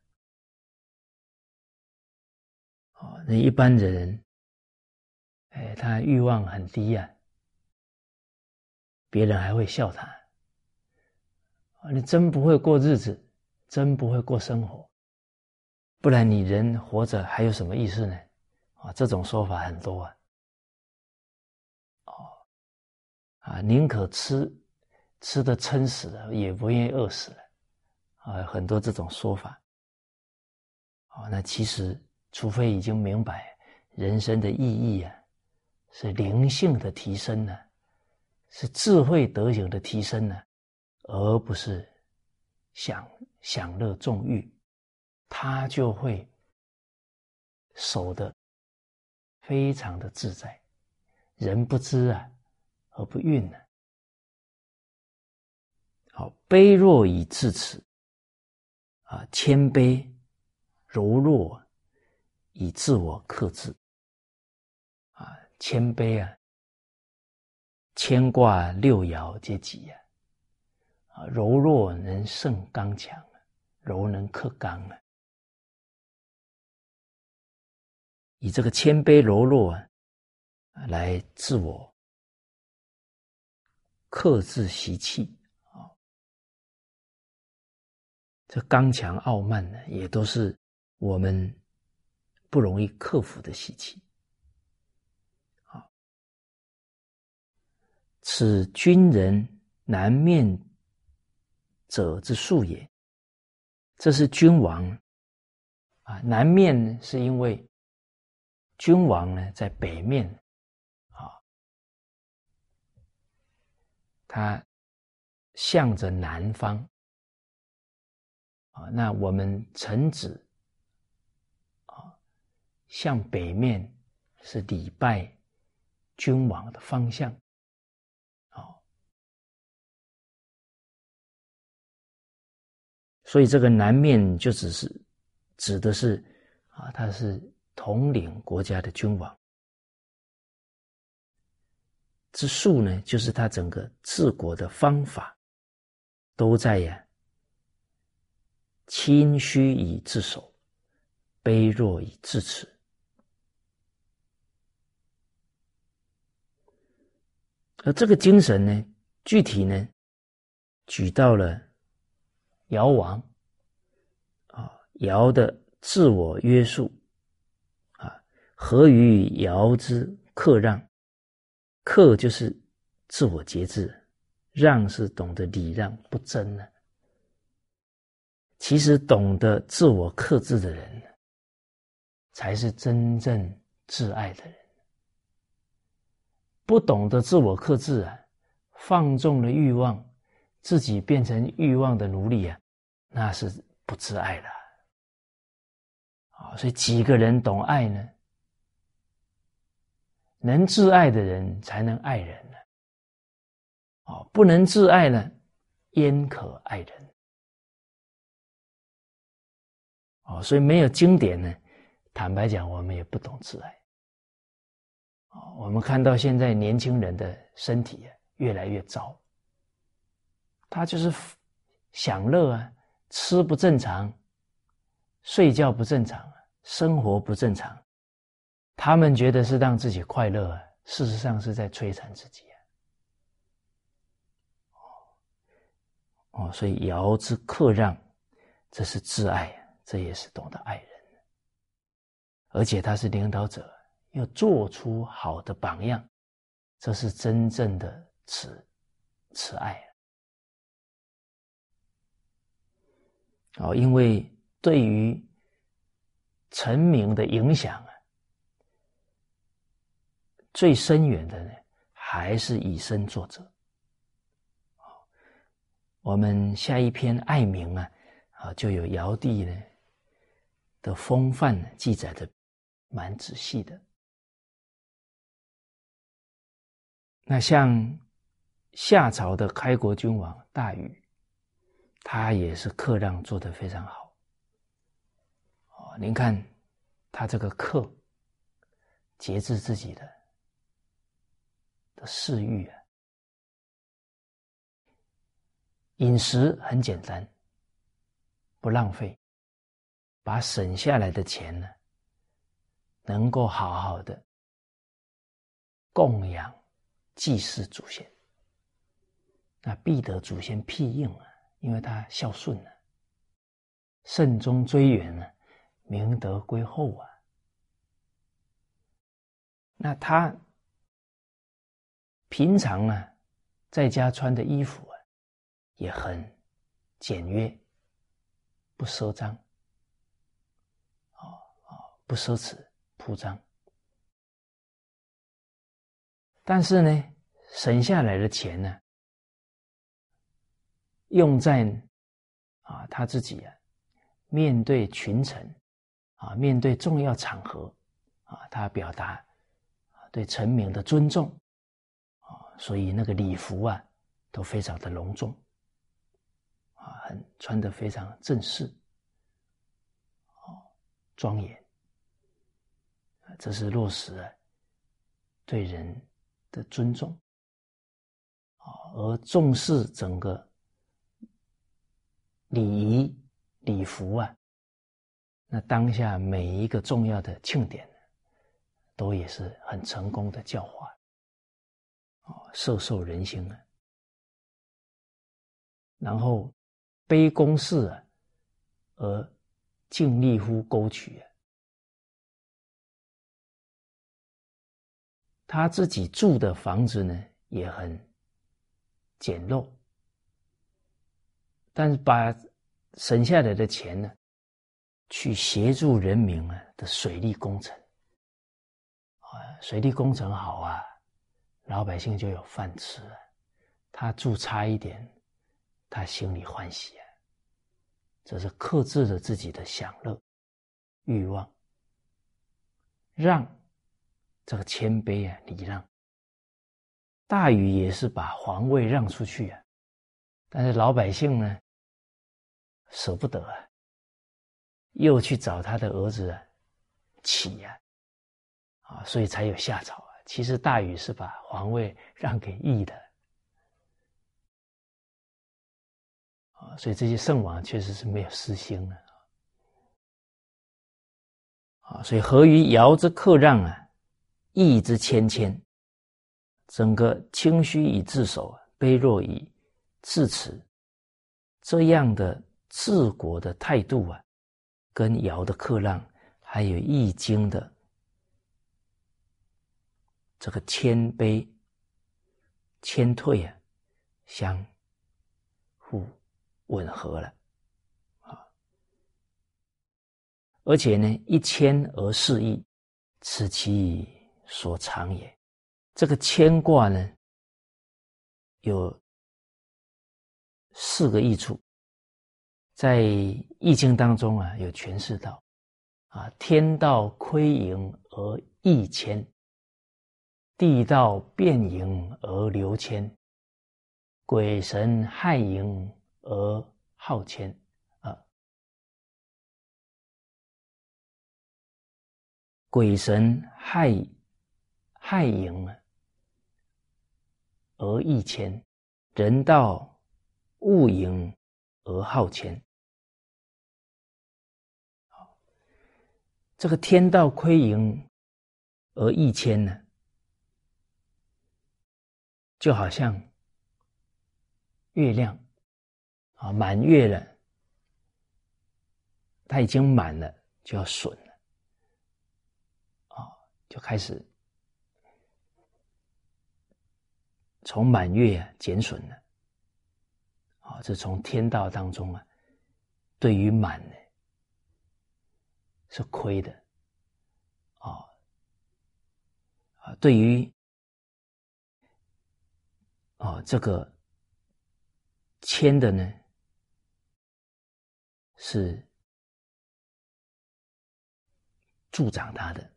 哦，那一般的人，哎，他欲望很低呀，别人还会笑他。啊，你真不会过日子，真不会过生活，不然你人活着还有什么意思呢？啊，这种说法很多啊。哦，啊，宁可吃吃的撑死了，也不愿意饿死了。啊，很多这种说法。哦，那其实，除非已经明白人生的意义啊，是灵性的提升呢，是智慧德行的提升呢，而不是享享乐纵欲，他就会守的非常的自在。人不知啊，而不愠呢。好，卑弱以至此，啊，谦卑。柔弱，以自我克制，啊，谦卑啊，牵挂六爻皆吉呀，啊，柔弱能胜刚强，柔能克刚啊，以这个谦卑柔弱啊，来自我克制习气啊，这刚强傲慢呢，也都是。我们不容易克服的习气，啊，此君人难面者之术也。这是君王啊，南面是因为君王呢在北面，啊，他向着南方，啊，那我们臣子。啊向北面是礼拜君王的方向，好，所以这个南面就只是指的是啊，他是统领国家的君王之术呢，就是他整个治国的方法都在呀，谦虚以自守，卑弱以自持。而这个精神呢，具体呢，举到了尧王啊，尧的自我约束，何于尧之克让？克就是自我节制，让是懂得礼让不争呢。其实懂得自我克制的人，才是真正挚爱的人。不懂得自我克制啊，放纵了欲望，自己变成欲望的奴隶啊，那是不自爱了。啊，所以几个人懂爱呢？能自爱的人才能爱人呢。啊，不能自爱呢，焉可爱人？哦，所以没有经典呢，坦白讲，我们也不懂自爱。啊，我们看到现在年轻人的身体越来越糟，他就是享乐啊，吃不正常，睡觉不正常，生活不正常，他们觉得是让自己快乐，事实上是在摧残自己啊。哦，所以尧之克让，这是挚爱，这也是懂得爱人，而且他是领导者。要做出好的榜样，这是真正的慈慈爱哦，因为对于臣民的影响，最深远的呢，还是以身作则。我们下一篇《爱民》啊，啊，就有尧帝呢的风范记载的蛮仔细的。那像夏朝的开国君王大禹，他也是克让做得非常好。哦，您看他这个克，节制自己的的嗜欲啊，饮食很简单，不浪费，把省下来的钱呢，能够好好的供养祭祀祖先，那必得祖先庇应啊，因为他孝顺啊，慎终追远啊，明德归厚啊。那他平常啊，在家穿的衣服啊，也很简约，不奢张，啊啊，不奢侈铺张。但是呢，省下来的钱呢，用在啊他自己啊，面对群臣啊，面对重要场合啊，他表达啊对臣民的尊重，所以那个礼服啊都非常的隆重啊，很穿的非常正式，哦，庄严，这是落实了对人。的尊重啊，而重视整个礼仪礼服啊，那当下每一个重要的庆典，都也是很成功的教化啊，受受人心啊。然后卑躬事啊，而尽力乎沟渠啊。他自己住的房子呢也很简陋，但是把省下来的钱呢，去协助人民啊的水利工程，啊，水利工程好啊，老百姓就有饭吃啊。他住差一点，他心里欢喜啊。这是克制着自己的享乐欲望，让。这个谦卑啊，礼让，大禹也是把皇位让出去啊，但是老百姓呢舍不得啊，又去找他的儿子，启呀，啊，所以才有夏朝。其实大禹是把皇位让给羿的啊，所以这些圣王确实是没有私心的啊，所以合于尧之克让啊。义之谦谦，整个谦虚以自守，卑弱以自持，这样的治国的态度啊，跟尧的克让，还有易经的这个谦卑、谦退啊，相互吻合了啊。而且呢，一谦而示义，此其。所长也，这个牵挂呢，有四个益处，在易经当中啊，有诠释到啊，天道亏盈而益谦，地道变盈而流谦，鬼神害盈而好谦啊，鬼神害。害盈而益谦，人道物盈而好谦。这个天道亏盈而益谦呢，就好像月亮啊，满月了，它已经满了，就要损了，啊，就开始。从满月啊减损了，啊，这从天道当中啊，对于满呢是亏的，啊啊，对于啊这个谦的呢是助长它的，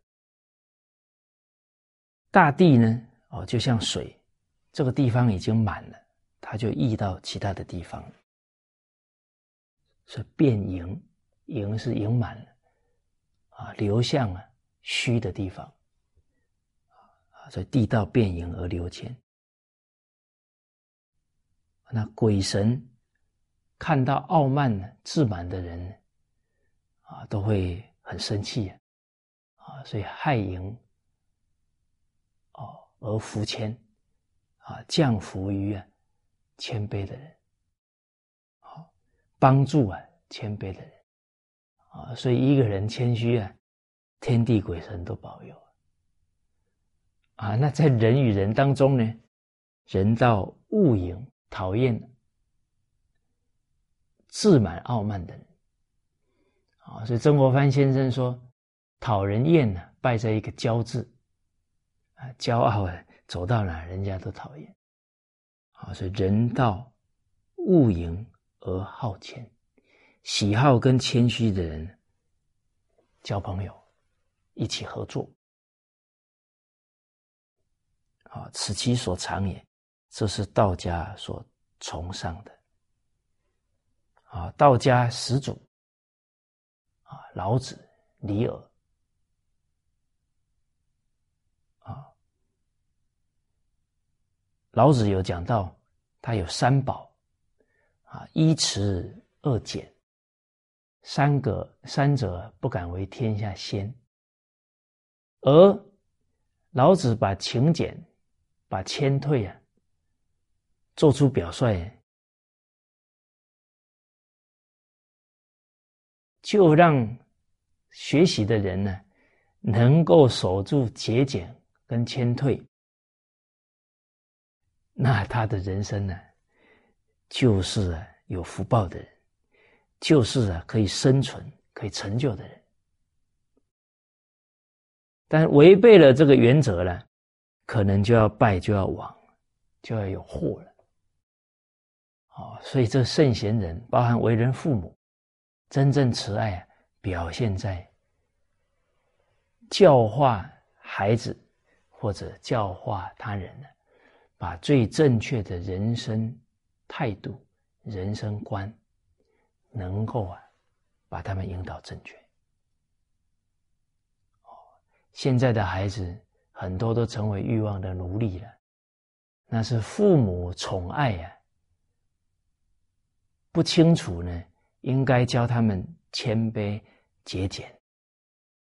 大地呢哦就像水。这个地方已经满了，它就溢到其他的地方，所以变盈，盈是盈满了，啊，流向啊虚的地方，啊，所以地道变盈而流谦。那鬼神看到傲慢自满的人，啊，都会很生气啊，所以害盈哦而福谦啊，降福于啊谦卑的人，好帮助啊谦卑的人啊，所以一个人谦虚啊，天地鬼神都保佑啊。那在人与人当中呢，人道物盈，讨厌自满傲慢的人。啊，所以曾国藩先生说。讨人厌呢，败在一个骄字啊，骄傲啊，走到哪人家都讨厌。啊，所以人道恶淫而好谦，喜好跟谦虚的人交朋友，一起合作。啊，此其所长也，这是道家所崇尚的啊，道家始祖啊，老子、李耳啊。老子有讲到，他有三宝，啊，一持二俭，三个三者不敢为天下先。而老子把勤俭、把谦退啊，做出表率，就让学习的人呢，能够守住节俭跟谦退。那他的人生呢，就是有福报的人，就是啊可以生存、可以成就的人。但违背了这个原则呢，可能就要败，就要亡，就要有祸了。哦，所以这圣贤人，包含为人父母，真正慈爱啊，表现在教化孩子或者教化他人呢。把最正确的人生态度、人生观，能够啊，把他们引导正确。哦，现在的孩子很多都成为欲望的奴隶了，那是父母宠爱呀，不清楚呢，应该教他们谦卑节俭，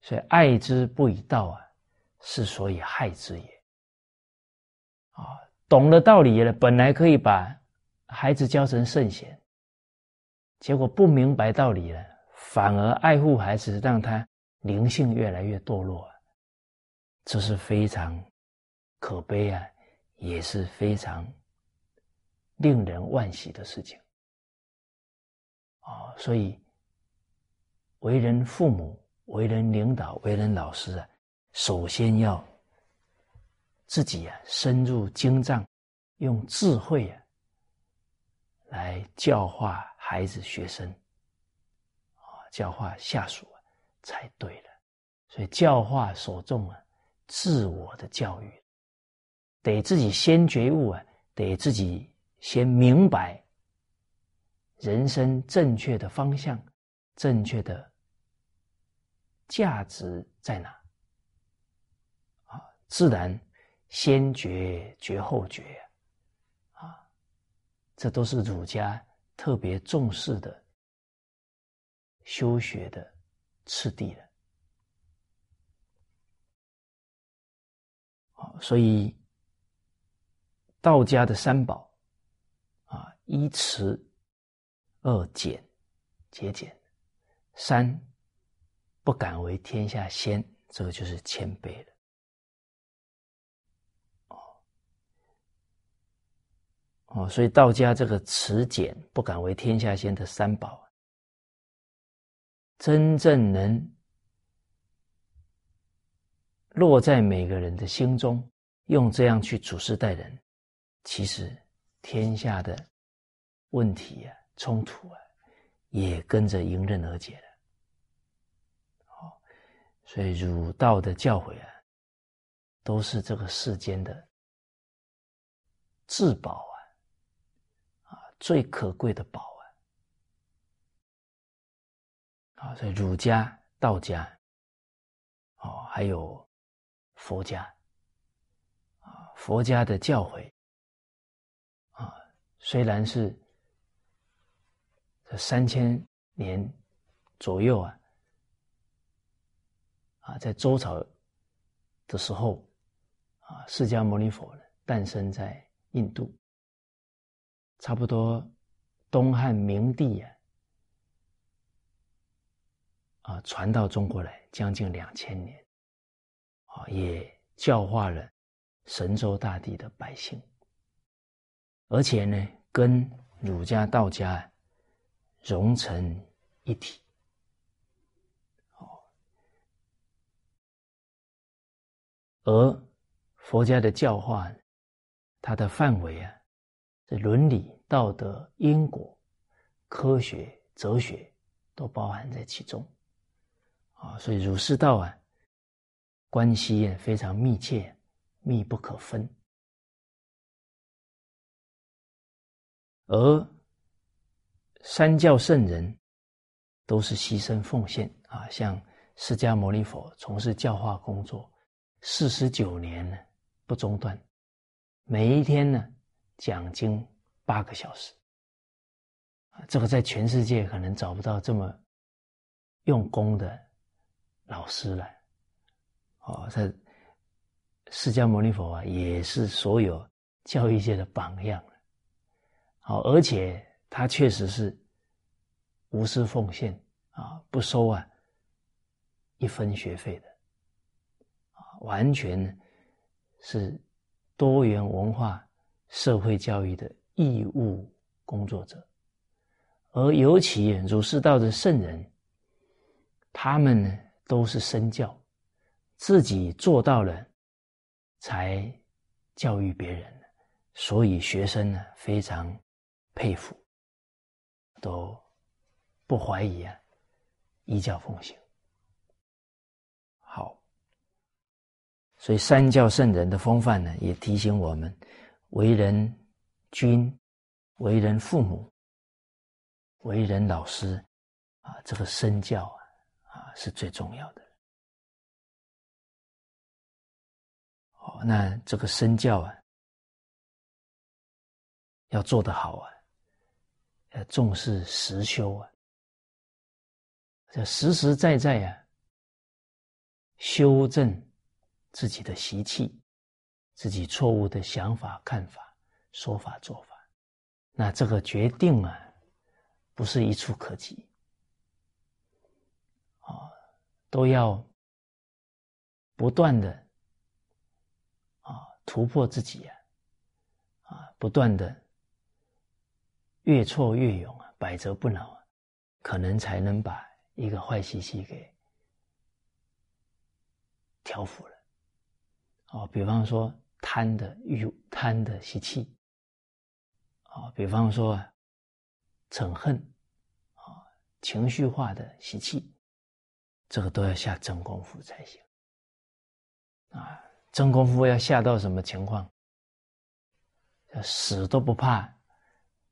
所以爱之不以道啊，是所以害之也。啊。懂了道理了，本来可以把孩子教成圣贤，结果不明白道理了，反而爱护孩子，让他灵性越来越堕落，这是非常可悲啊，也是非常令人惋惜的事情。啊，所以为人父母、为人领导、为人老师啊，首先要。自己啊，深入经藏，用智慧啊，来教化孩子、学生，啊，教化下属才对了。所以教化所重啊，自我的教育，得自己先觉悟啊，得自己先明白人生正确的方向、正确的价值在哪，啊，自然。先觉觉后觉，啊，这都是儒家特别重视的修学的次第了。啊，所以道家的三宝啊，一持，二俭，节俭，三不敢为天下先，这个就是谦卑了。哦，所以道家这个持俭不敢为天下先的三宝，真正能落在每个人的心中，用这样去处事待人，其实天下的问题啊、冲突啊，也跟着迎刃而解了。哦，所以儒道的教诲啊，都是这个世间的至宝啊，啊。最可贵的宝啊！啊，所以儒家、道家，哦，还有佛家，啊，佛家的教诲，啊，虽然是这三千年左右啊，啊，在周朝的时候，啊，释迦牟尼佛呢诞生在印度，差不多东汉明帝啊，啊，传到中国来将近两千年，啊，也教化了神州大地的百姓，而且呢，跟儒家、道家啊融成一体。而佛家的教化，它的范围啊，这伦理、道德、因果、科学、哲学都包含在其中，啊，所以儒释道啊，关系也非常密切，密不可分。而三教圣人都是牺牲奉献啊，像释迦牟尼佛从事教化工作。四十九年呢，不中断，每一天呢讲经八个小时，啊，这个在全世界可能找不到这么用功的老师了，哦，在释迦牟尼佛啊，也是所有教育界的榜样好，而且他确实是无私奉献啊，不收啊一分学费的啊。完全是多元文化社会教育的义务工作者，而尤其儒释道的圣人，他们呢都是身教，自己做到了，才教育别人，所以学生呢非常佩服，都不怀疑啊，依教奉行。好所以三教圣人的风范呢，也提醒我们：为人君、为人父母、为人老师，啊，这个身教啊，啊是最重要的。哦，那这个身教啊，要做得好啊，要重视实修啊，要实实在在啊，修正。自己的习气，自己错误的想法、看法、说法、做法，那这个决定啊，不是一触可及，啊，都要不断的啊突破自己啊，啊，不断的越挫越勇啊，百折不挠啊，可能才能把一个坏习气给调服了。哦，比方说贪的欲、贪的习气，啊，比方说嗔恨，啊，情绪化的习气，这个都要下真功夫才行。啊，真功夫要下到什么情况？死都不怕，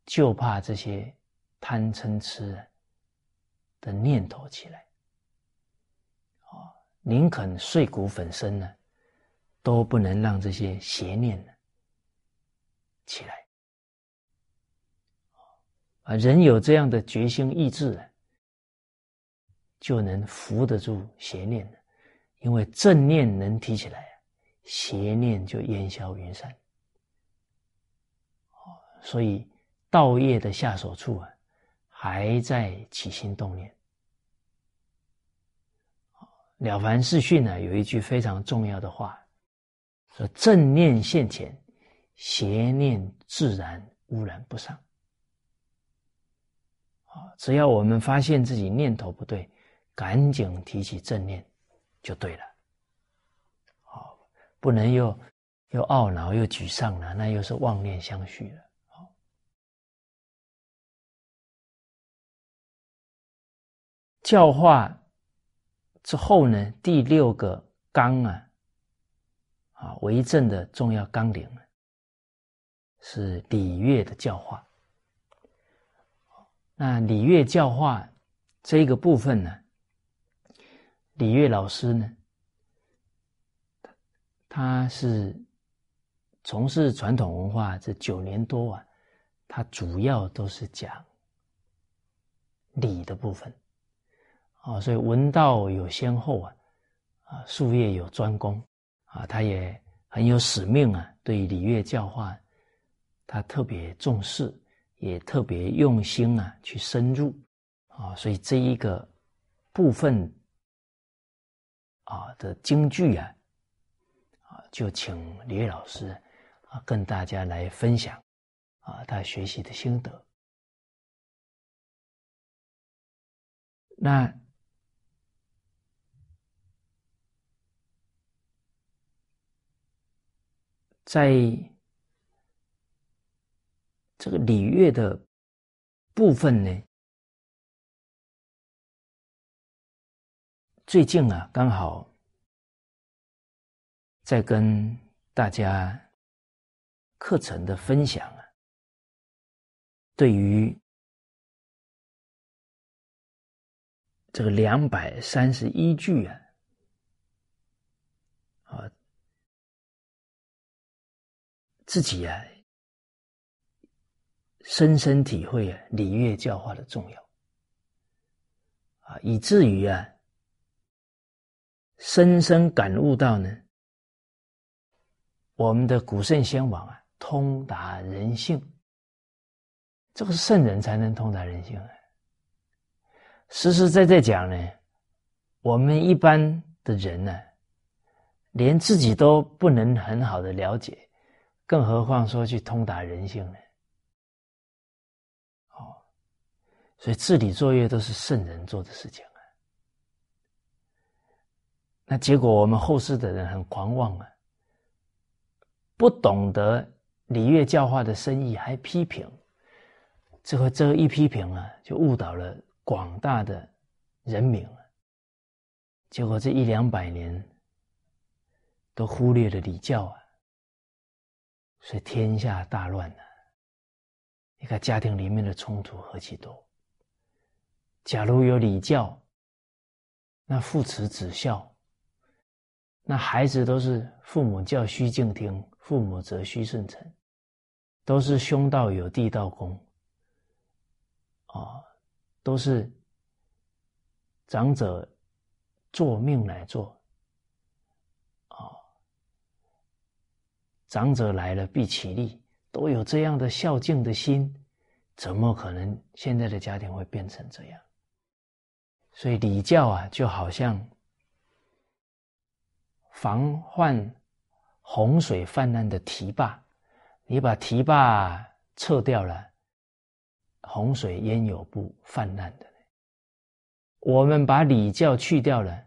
就怕这些贪嗔痴的念头起来。啊，宁肯碎骨粉身呢？都不能让这些邪念呢起来啊！人有这样的决心意志啊，就能扶得住邪念，因为正念能提起来，邪念就烟消云散。所以道业的下手处啊，还在起心动念。了凡四训呢，有一句非常重要的话。说正念现前，邪念自然污染不上。啊，只要我们发现自己念头不对，赶紧提起正念，就对了。好，不能又又懊恼又沮丧了，那又是妄念相续了。教化之后呢，第六个纲啊。啊，为政的重要纲领是礼乐的教化。那礼乐教化这个部分呢，礼乐老师呢，他是从事传统文化这九年多啊，他主要都是讲礼的部分。啊，所以文道有先后啊，啊，术业有专攻啊，他也很有使命啊，对礼乐教化，他特别重视，也特别用心啊，去深入啊，所以这一个部分啊的京剧啊，啊，就请李老师啊，跟大家来分享啊，他学习的心得。那。在这个礼乐的部分呢，最近啊，刚好在跟大家课程的分享啊，对于这个两百三十一句啊。自己啊，深深体会啊礼乐教化的重要啊，以至于啊，深深感悟到呢，我们的古圣先王啊，通达人性，这个圣人才能通达人性啊。实实在在讲呢，我们一般的人呢，连自己都不能很好的了解。更何况说去通达人性呢？哦，所以治理作业都是圣人做的事情啊。那结果我们后世的人很狂妄啊，不懂得礼乐教化的深意，还批评，这个这一批评啊，就误导了广大的人民了。结果这一两百年都忽略了礼教啊。所以天下大乱了。你看家庭里面的冲突何其多。假如有礼教，那父慈子孝，那孩子都是父母教须敬听，父母则须顺承，都是兄道友弟道恭，啊，都是长者做命来做。长者来了必起立，都有这样的孝敬的心，怎么可能现在的家庭会变成这样？所以礼教啊，就好像防患洪水泛滥的堤坝，你把堤坝撤掉了，洪水焉有不泛滥的？我们把礼教去掉了，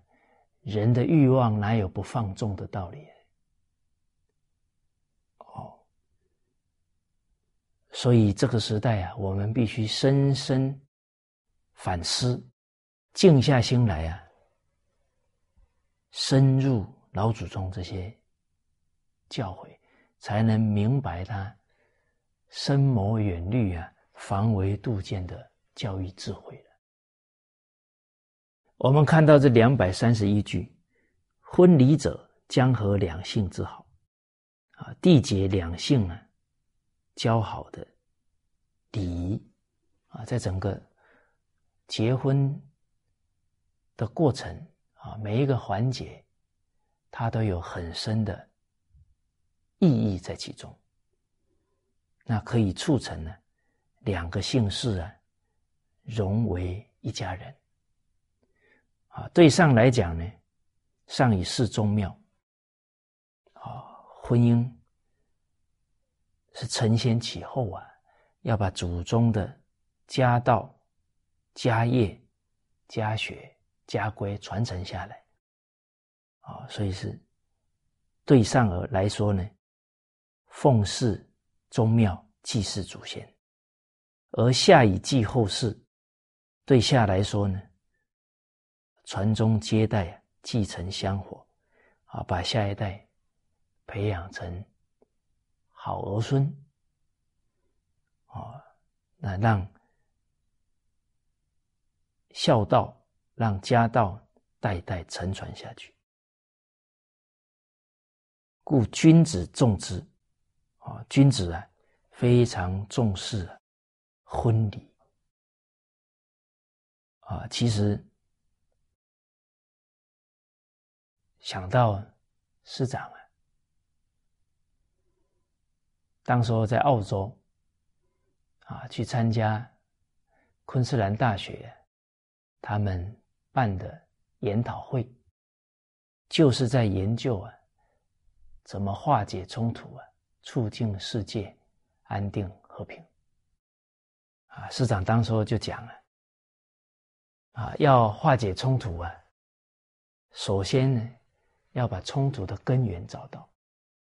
人的欲望哪有不放纵的道理？所以这个时代啊，我们必须深深反思，静下心来啊，深入老祖宗这些教诲，才能明白他深谋远虑啊、防微杜渐的教育智慧了。我们看到这两百三十一句：“婚礼者，将合两性之好，啊，缔结两性啊。”交好的礼仪啊，在整个结婚的过程啊，每一个环节，它都有很深的意义在其中。那可以促成呢两个姓氏啊融为一家人啊。对上来讲呢，上以事宗庙啊，婚姻。是承先启后啊，要把祖宗的家道、家业、家学、家规传承下来啊，所以是对上而来说呢，奉祀宗庙、祭祀祖先；而下以继后世，对下来说呢，传宗接代、继承香火啊，把下一代培养成。好儿孙，啊，那让孝道、让家道代代承传下去。故君子重之，啊，君子啊非常重视婚礼，啊，其实想到师长啊，当时候在澳洲啊，去参加昆士兰大学他们办的研讨会，就是在研究啊，怎么化解冲突啊，促进世界安定和平。啊，市长当时候就讲了，啊，要化解冲突啊，首先呢，要把冲突的根源找到，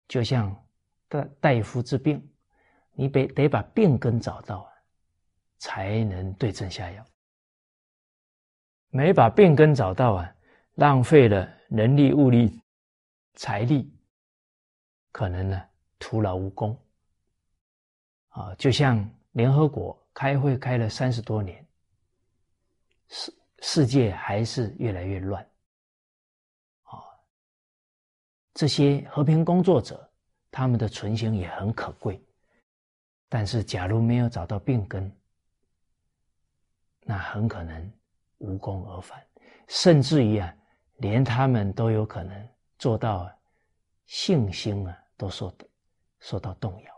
就像大大夫治病，你得得把病根找到，才能对症下药。没把病根找到啊，浪费了人力、物力、财力，可能呢徒劳无功。啊，就像联合国。开会开了三十多年，世世界还是越来越乱，啊，这些和平工作者他们的存心也很可贵，但是假如没有找到病根，那很可能无功而返，甚至于啊，连他们都有可能做到信心啊都受受到动摇。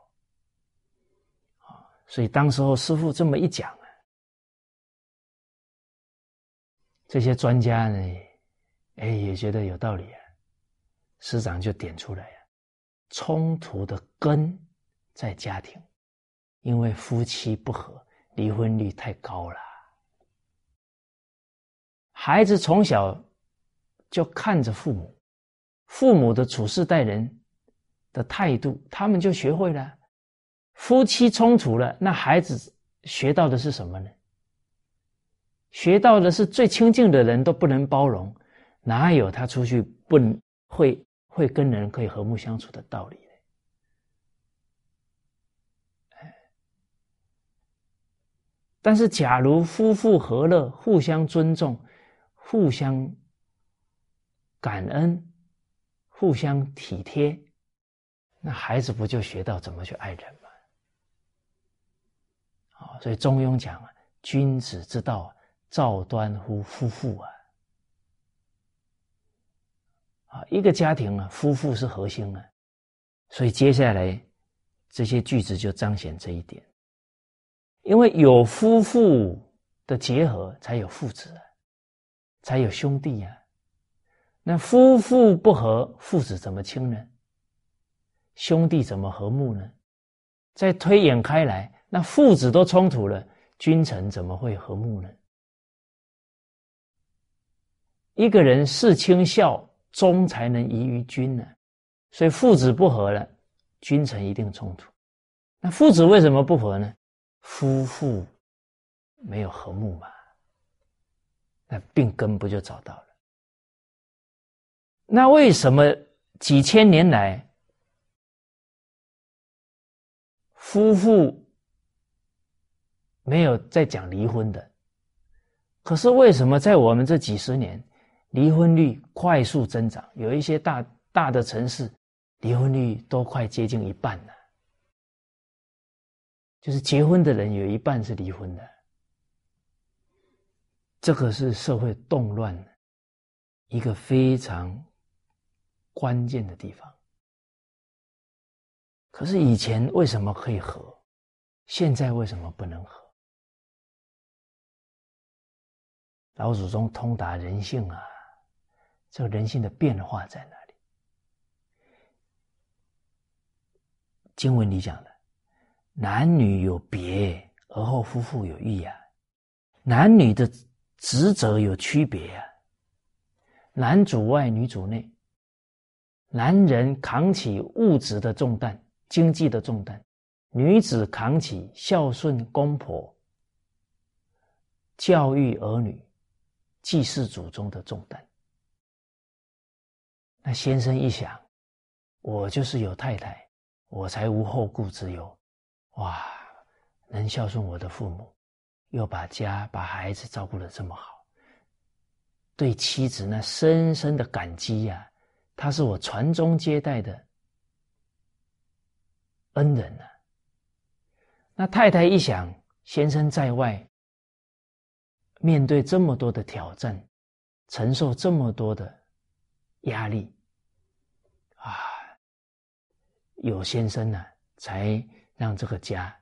啊所以当时候师傅这么一讲啊，这些专家呢，哎也觉得有道理啊。师长就点出来啊，冲突的根在家庭，因为夫妻不和，离婚率太高了。孩子从小就看着父母，父母的处事待人的态度，他们就学会了。夫妻冲突了，那孩子学到的是什么呢？学到的是最亲近的人都不能包容，哪有他出去不会会跟人可以和睦相处的道理呢？但是，假如夫妇和乐，互相尊重，互相感恩，互相体贴，那孩子不就学到怎么去爱人吗？所以《中庸》讲啊，君子之道，造端乎夫妇啊！啊，一个家庭啊，夫妇是核心啊。所以接下来这些句子就彰显这一点。因为有夫妇的结合，才有父子，才有兄弟呀。那夫妇不和，父子怎么亲呢？兄弟怎么和睦呢？再推演开来。那父子都冲突了，君臣怎么会和睦呢？一个人事亲孝忠才能移于君呢，所以父子不和了，君臣一定冲突。那父子为什么不和呢？夫妇没有和睦嘛，那病根不就找到了？那为什么几千年来夫妇？没有在讲离婚的，可是为什么在我们这几十年，离婚率快速增长？有一些大大的城市，离婚率都快接近一半了，就是结婚的人有一半是离婚的。这个是社会动乱一个非常关键的地方。可是以前为什么可以和，现在为什么不能和？老祖宗通达人性啊，这个人性的变化在哪里？经文里讲的，男女有别，而后夫妇有异啊。男女的职责有区别啊，男主外，女主内。男人扛起物质的重担、经济的重担，女子扛起孝顺公婆、教育儿女。祭祀祖宗的重担。那先生一想，我就是有太太，我才无后顾之忧。哇，能孝顺我的父母，又把家把孩子照顾的这么好，对妻子那深深的感激呀！他是我传宗接代的恩人呐。那太太一想，先生在外。面对这么多的挑战，承受这么多的压力啊，有先生呢，才让这个家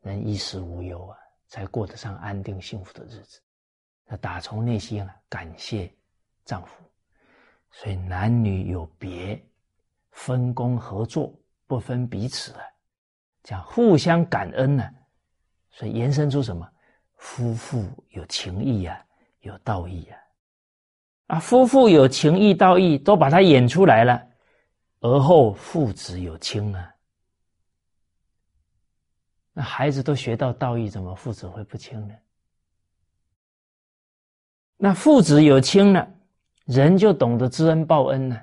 能衣食无忧啊，才过得上安定幸福的日子。那打从内心啊，感谢丈夫。所以男女有别，分工合作，不分彼此啊，这样互相感恩呢。所以延伸出什么？夫妇有情义啊，有道义啊。啊，夫妇有情义、道义，都把它演出来了。而后父子有亲啊，那孩子都学到道义，怎么父子会不亲呢？那父子有亲了。人就懂得知恩报恩呢，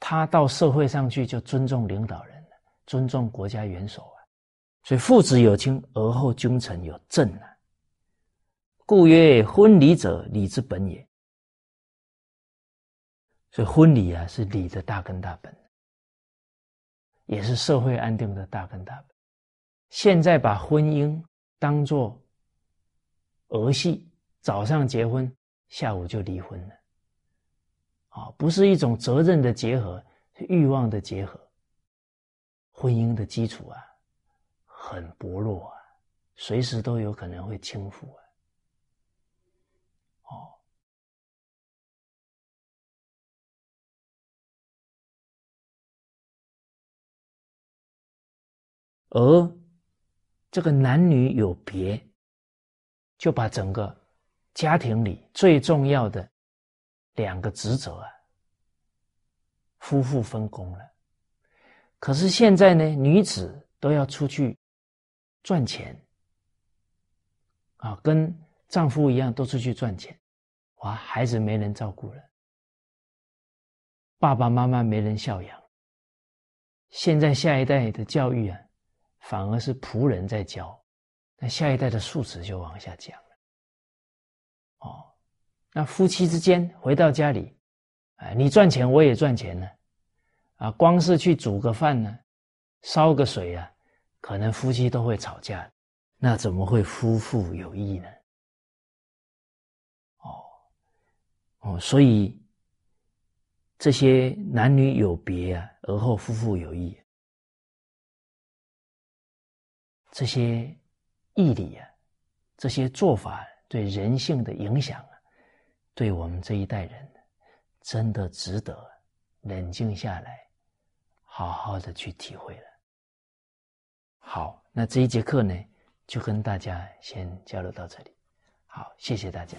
他到社会上去就尊重领导人尊重国家元首啊，所以父子有亲，而后君臣有正啊。故曰：婚礼者，礼之本也。所以婚礼啊，是礼的大根大本，也是社会安定的大根大本。现在把婚姻当做儿戏，早上结婚，下午就离婚了。啊，不是一种责任的结合，是欲望的结合。婚姻的基础啊，很薄弱啊，随时都有可能会倾覆啊。而这个男女有别，就把整个家庭里最重要的。两个职责啊，夫妇分工了。可是现在呢，女子都要出去赚钱啊，跟丈夫一样都出去赚钱。哇，孩子没人照顾了，爸爸妈妈没人孝养。现在下一代的教育啊，反而是仆人在教，那下一代的素质就往下降了。哦。那夫妻之间回到家里，哎，你赚钱我也赚钱呢，啊，光是去煮个饭呢，烧个水啊，可能夫妻都会吵架，那怎么会夫妇有义呢？哦，哦，所以这些男女有别啊，而后夫妇有义，这些义理啊，这些做法对人性的影响啊。对我们这一代人，真的值得冷静下来，好好的去体会了。好，那这一节课呢，就跟大家先交流到这里。好，谢谢大家。